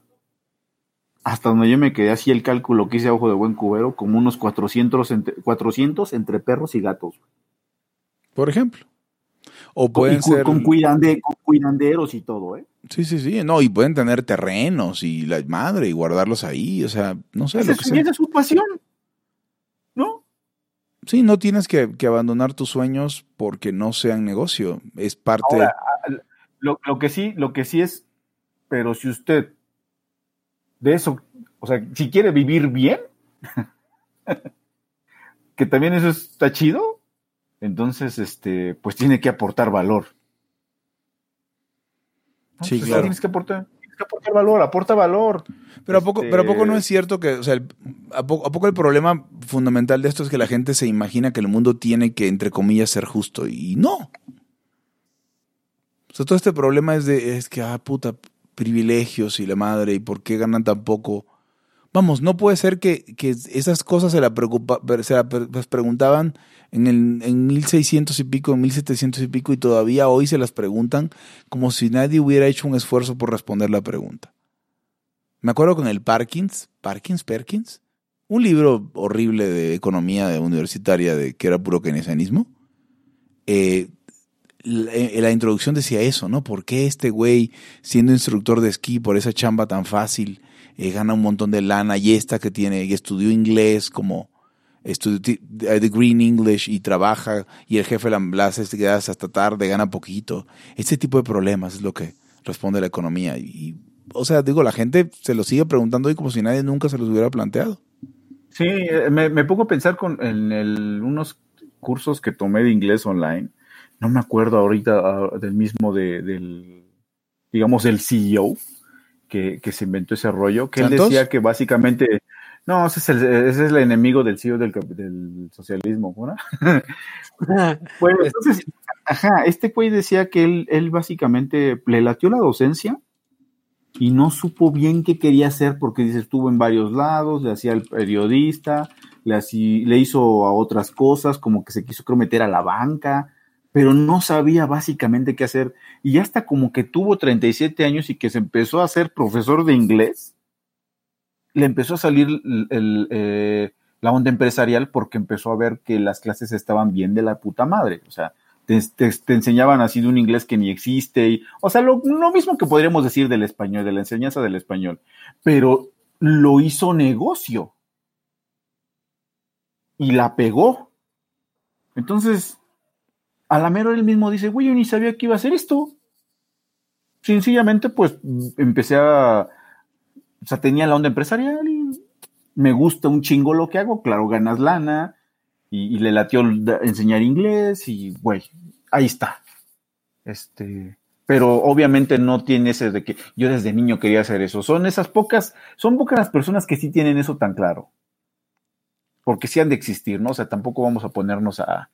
hasta donde yo me quedé así el cálculo que hice a ojo de buen cubero, como unos 400 entre, 400 entre perros y gatos. Por ejemplo. O Con, pueden cu- ser. con, cuidande- con cuidanderos y todo, ¿eh? Sí, sí, sí. No, y pueden tener terrenos y la madre y guardarlos ahí. O sea, no sé Esa lo que es, sea. esa es su pasión, ¿no? Sí, no tienes que, que abandonar tus sueños porque no sean negocio. Es parte. Ahora, lo, lo que sí, lo que sí es, pero si usted de eso, o sea, si quiere vivir bien, que también eso está chido, entonces, este, pues tiene que aportar valor. ¿No? Sí, Pues claro. Tienes que aportar, tienes que aportar valor, aporta valor. Pero a poco, Este- pero a poco no es cierto que, o sea, el- a, poco, a poco el problema fundamental de esto es que la gente se imagina que el mundo tiene que, entre comillas, ser justo. Y no. Todo este problema es de, es que, ah, puta, privilegios y la madre, y por qué ganan tan poco. Vamos, no puede ser que, que esas cosas se la, preocupa, se la pre- pues, preguntaban en, el, en 1600 y pico, en 1700 y pico, y todavía hoy se las preguntan como si nadie hubiera hecho un esfuerzo por responder la pregunta. Me acuerdo con el Parkins, Parkins, Perkins, un libro horrible de economía de universitaria de que era puro keynesianismo. Eh, la, eh, la introducción decía eso, ¿no? ¿Por qué este güey, siendo instructor de esquí por esa chamba tan fácil, eh, gana un montón de lana y esta que tiene, y estudió inglés como estudió eh, degree in English y trabaja y el jefe la, hace hasta tarde, gana poquito. Este tipo de problemas es lo que responde la economía. Y, o sea, digo, la gente se lo sigue preguntando hoy como si nadie nunca se los hubiera planteado. Sí, me, pongo a pensar con en unos cursos que tomé de inglés online. No me acuerdo ahorita ah, del mismo de, del, digamos, el CEO que, que se inventó ese rollo, que él decía que básicamente, no, ese es el, ese es el enemigo del CEO del, del socialismo, ¿no? Bueno, entonces, ajá, este güey decía que él, él básicamente le latió la docencia y no supo bien qué quería hacer porque dice, estuvo en varios lados, le hacía el periodista, le, hacía- le hizo a otras cosas, como que se quiso creo meter a la banca, pero no sabía básicamente qué hacer. Y hasta como que tuvo 37 años y que se empezó a ser profesor de inglés, le empezó a salir eh, la onda empresarial porque empezó a ver que las clases estaban bien de la puta madre. O sea, te enseñaban así de un inglés que ni existe. Y, o sea, lo, lo mismo que podríamos decir del español, de la enseñanza del español. Pero lo hizo negocio. Y la pegó. Entonces, a la mero él mismo dice, güey, yo ni sabía que iba a hacer esto. Sencillamente, pues, empecé a... O sea, tenía la onda empresarial. Me gusta un chingo lo que hago. Claro, ganas lana. Y, y le latió enseñar inglés. Y, güey, ahí está. Este... Pero obviamente no tiene ese de que yo desde niño quería hacer eso. Son esas pocas, son pocas las personas que sí tienen eso tan claro. Porque sí han de existir, ¿no? O sea, tampoco vamos a ponernos a,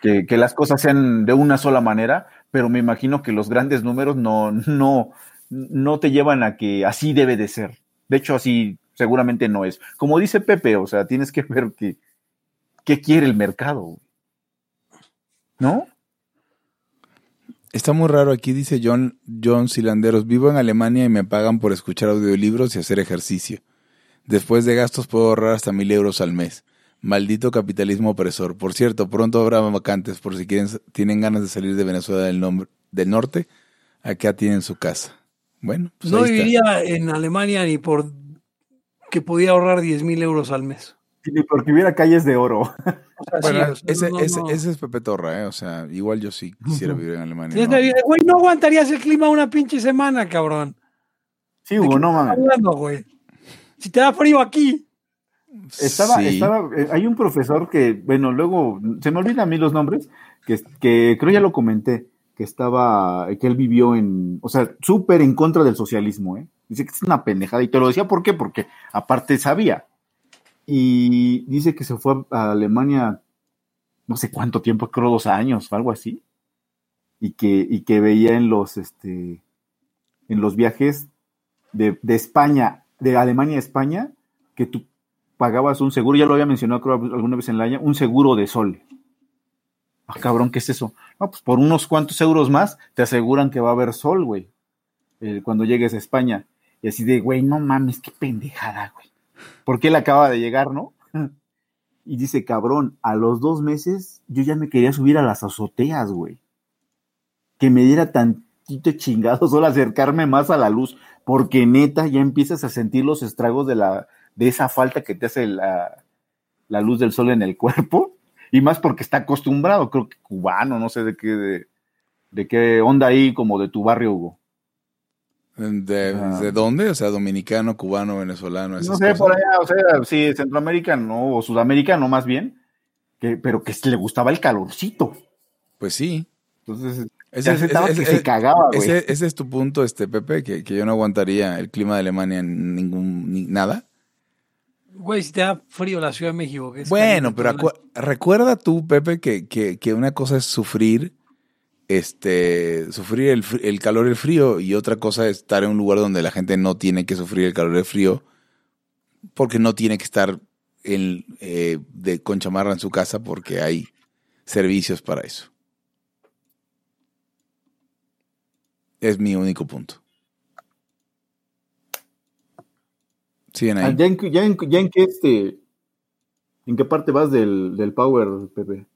que, las cosas sean de una sola manera, pero me imagino que los grandes números no, no, no te llevan a que así debe de ser. De hecho, así seguramente no es. Como dice Pepe, o sea, tienes que ver qué quiere el mercado. ¿No? Está muy raro aquí, dice John, John Silanderos. Vivo en Alemania y me pagan por escuchar audiolibros y hacer ejercicio. Después de gastos puedo ahorrar hasta mil euros al mes. Maldito capitalismo opresor. Por cierto, pronto habrá vacantes por si quieren, tienen ganas de salir de Venezuela del, nombre, del norte. Acá tienen su casa. Bueno, pues no ahí está. viviría en Alemania ni por que podía ahorrar 10 mil euros al mes. Ni porque hubiera calles de oro. O sea, Bueno, sí, o sea, ese, no, ese, no. ese es Pepe Torra, ¿eh? O sea, igual yo sí quisiera vivir en Alemania. Sí, ¿no? Güey, no aguantarías el clima una pinche semana, cabrón. Sí, Hugo, no mames. Hablando, güey. Si te da frío aquí. Estaba, Sí. estaba, eh, hay un profesor que, bueno, luego se me olvidan a mí los nombres, que, que creo ya lo comenté, que estaba, que él vivió en, o sea, súper en contra del socialismo, ¿eh? Dice que es una pendejada, y te lo decía, ¿por qué? Porque aparte sabía. Y dice que se fue a Alemania, no sé cuánto tiempo, creo dos años, o algo así, y que, y que veía en los, este, en los viajes de, de España, de Alemania a España, que tú pagabas un seguro, ya lo había mencionado alguna vez en la un seguro de sol. Ah, cabrón, ¿qué es eso? No, pues por unos cuantos euros más te aseguran que va a haber sol, güey, eh, cuando llegues a España. Y así de, güey, no mames, qué pendejada, güey. Porque él acaba de llegar, ¿no? Y dice, cabrón, a los dos meses yo ya me quería subir a las azoteas, güey. Que me diera tantito chingado solo acercarme más a la luz, porque neta ya empiezas a sentir los estragos de la, de esa falta que te hace la, la luz del sol en el cuerpo, y más porque está acostumbrado, creo que cubano, no sé de qué, de, de qué onda ahí, como de tu barrio, Hugo. ¿De, Ah. ¿De dónde? O sea, dominicano, cubano, venezolano. No sé, cosas. por allá, o sea, sí, centroamericano o sudamericano más bien, que, pero que le gustaba el calorcito. Pues sí. Entonces, Ese, ese- se cagaba, ese- ese es tu punto, este Pepe, que, que yo no aguantaría el clima de Alemania en ningún ni nada. Güey, si te da frío la Ciudad de México. que es Bueno, pero recuerda tú, Pepe, que, que, que una cosa es sufrir, este, sufrir el, el calor y el frío, y otra cosa es estar en un lugar donde la gente no tiene que sufrir el calor y el frío, porque no tiene que estar en, eh, de, con chamarra en su casa, porque hay servicios para eso. Es mi único punto. Siguen Ah, ahí. ¿Ya, en, qué- ya, en, ya en qué este, en qué parte vas del, del Power, Pepe?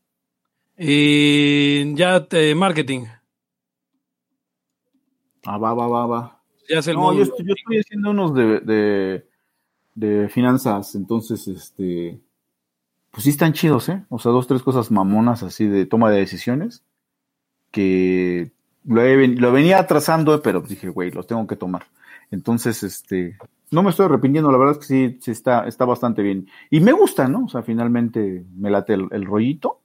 Y ya te, marketing. Ah, va, va, va, va. Ya es el No, yo estoy, yo estoy haciendo unos de, de, de finanzas, entonces, este, pues sí están chidos, ¿eh? O sea, dos, tres cosas mamonas así de toma de decisiones que lo, he lo venía atrasando, pero dije, güey, los tengo que tomar. Entonces, este, no me estoy arrepintiendo, la verdad es que sí, sí está, está bastante bien. Y me gusta, ¿no? O sea, finalmente me late el, el rollito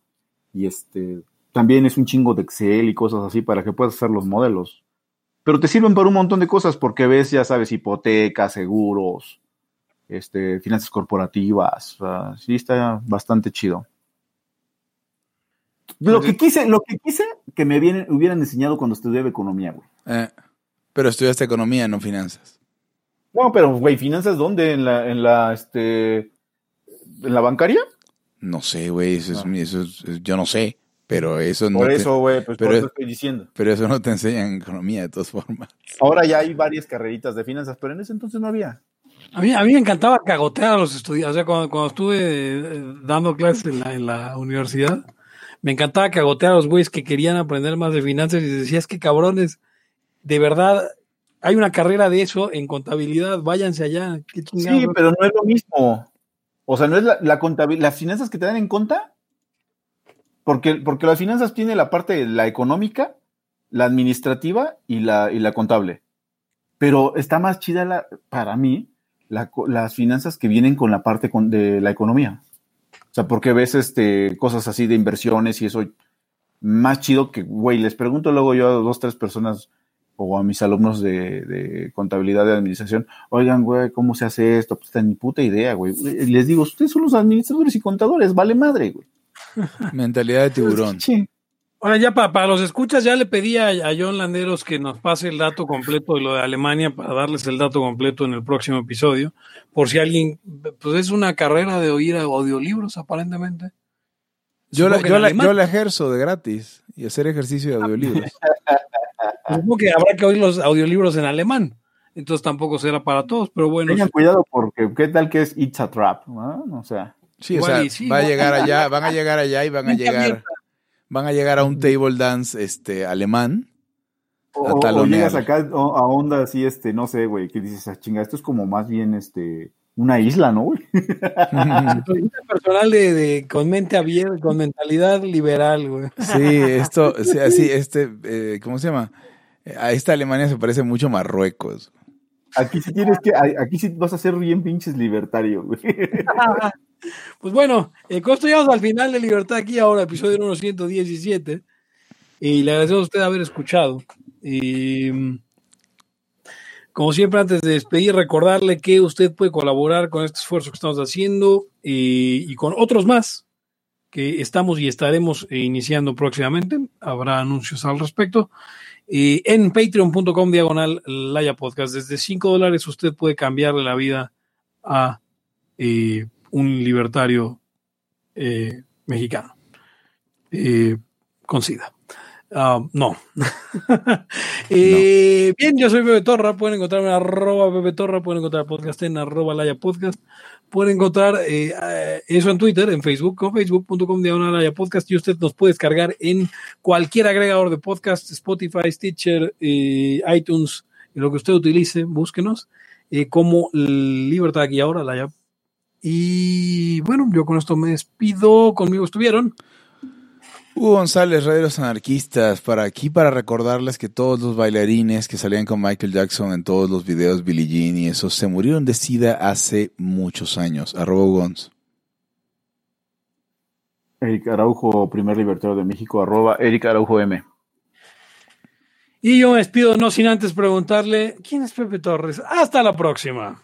y este, también es un chingo de Excel y cosas así para que puedas hacer los modelos pero te sirven para un montón de cosas porque ves, ya sabes, hipotecas, seguros, este, finanzas corporativas, o sea, sí está bastante chido. Lo que quise, lo que quise que me hubieran enseñado cuando estudiaba economía, güey. Eh, pero estudiaste economía, no finanzas. No, pero güey, finanzas dónde? En la, en la, este, en la bancaria. No sé, güey, eso es, Ah. mi- eso es- yo no sé, pero eso no Por eso, güey, pues pero por es- eso estoy diciendo. pero eso no te enseñan en economía de todas formas. Ahora ya hay varias carreritas de finanzas, pero en ese entonces no había. A mí, a mí me encantaba cagotear a los estudiantes. O sea, cuando, cuando estuve eh, dando clases en la, en la universidad, me encantaba cagotear a los güeyes que querían aprender más de finanzas y decías que cabrones, de verdad, hay una carrera de eso en contabilidad, váyanse allá. qué. Sí, pero no es lo mismo. O sea, no es la, la contabilidad, las finanzas que te dan en cuenta, porque, porque las finanzas tiene la parte de la económica, la administrativa y la, y la contable. Pero está más chida la, para mí la las finanzas que vienen con la parte con- de la economía. O sea, porque ves este, cosas así de inversiones y eso más chido que, güey, les pregunto luego yo a dos, tres personas o a mis alumnos de, de contabilidad de administración, oigan, güey, ¿cómo se hace esto? Pues ni puta idea, güey. Les digo, ustedes son los administradores y contadores, vale madre, güey. Mentalidad de tiburón. Sí. Ahora ya para, para los escuchas, ya le pedí a, a John Landeros que nos pase el dato completo de lo de Alemania para darles el dato completo en el próximo episodio. Por si alguien, pues es una carrera de oír audiolibros aparentemente. Yo la, yo, la, yo la ejerzo de gratis y hacer ejercicio de audiolibros. Supongo que habrá que oír los audiolibros en alemán. Entonces tampoco será para todos, pero bueno. Tengan cuidado porque qué tal que es It's a Trap, ¿no? O sea, Sí, o sea, y sí, va a llegar allá, van a llegar allá y van a llegar, van a llegar a un table dance este alemán. O, A o llegas acá a onda así, este, no sé, güey, que dices, ah, chinga, esto es como más bien, este, una isla, ¿no, personal de, de- con mente abierta, con mentalidad liberal, güey. Sí, esto, sí, este, eh, ¿cómo se llama? A esta Alemania se parece mucho a Marruecos. Aquí sí tienes que, aquí sí vas a ser bien pinches libertario, güey. Pues bueno, eh, con esto llegamos al final de Libertad aquí ahora, episodio número 117. Y le agradecemos a usted haber escuchado. Y, mm, como siempre, antes de despedir, recordarle que usted puede colaborar con este esfuerzo que estamos haciendo eh, y con otros más que estamos y estaremos eh, iniciando próximamente. Habrá anuncios al respecto. Eh, en patreon.com diagonal Laya Podcast. Desde 5 dólares usted puede cambiarle la vida a eh, un libertario mexicano. Con SIDA. Ah, no. Eh, Bien, yo soy Bebe Torra. Pueden encontrarme en arroba Torra. Pueden encontrar el podcast en arroba Laya Podcast. Pueden encontrar eh, eh, eso en Twitter, en Facebook, con facebook.com diagonal Laya Podcast. Y usted nos puede descargar en cualquier agregador de podcast, Spotify, Stitcher, eh, iTunes, lo que usted utilice, búsquenos. eh, como Libertad aquí ahora, Laya y bueno, yo con esto me despido. Conmigo estuvieron. Hugo González, Rey de los Anarquistas, para aquí para recordarles que todos los bailarines que salían con Michael Jackson en todos los videos Billie Jean y esos se murieron de sida hace muchos años. Arroba Ugons. Eric Araujo, primer libertario de México, arroba Eric Araujo M. Y yo me despido, no sin antes preguntarle: ¿quién es Pepe Torres? Hasta la próxima.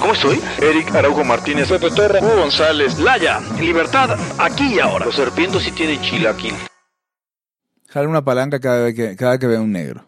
¿Cómo estoy? Eric Araujo Martínez, Pepe Torra, Hugo González, Laya, libertad aquí y ahora. Los serpientes sí tienen chilaquil. Jala una palanca cada vez que, cada que vea un negro.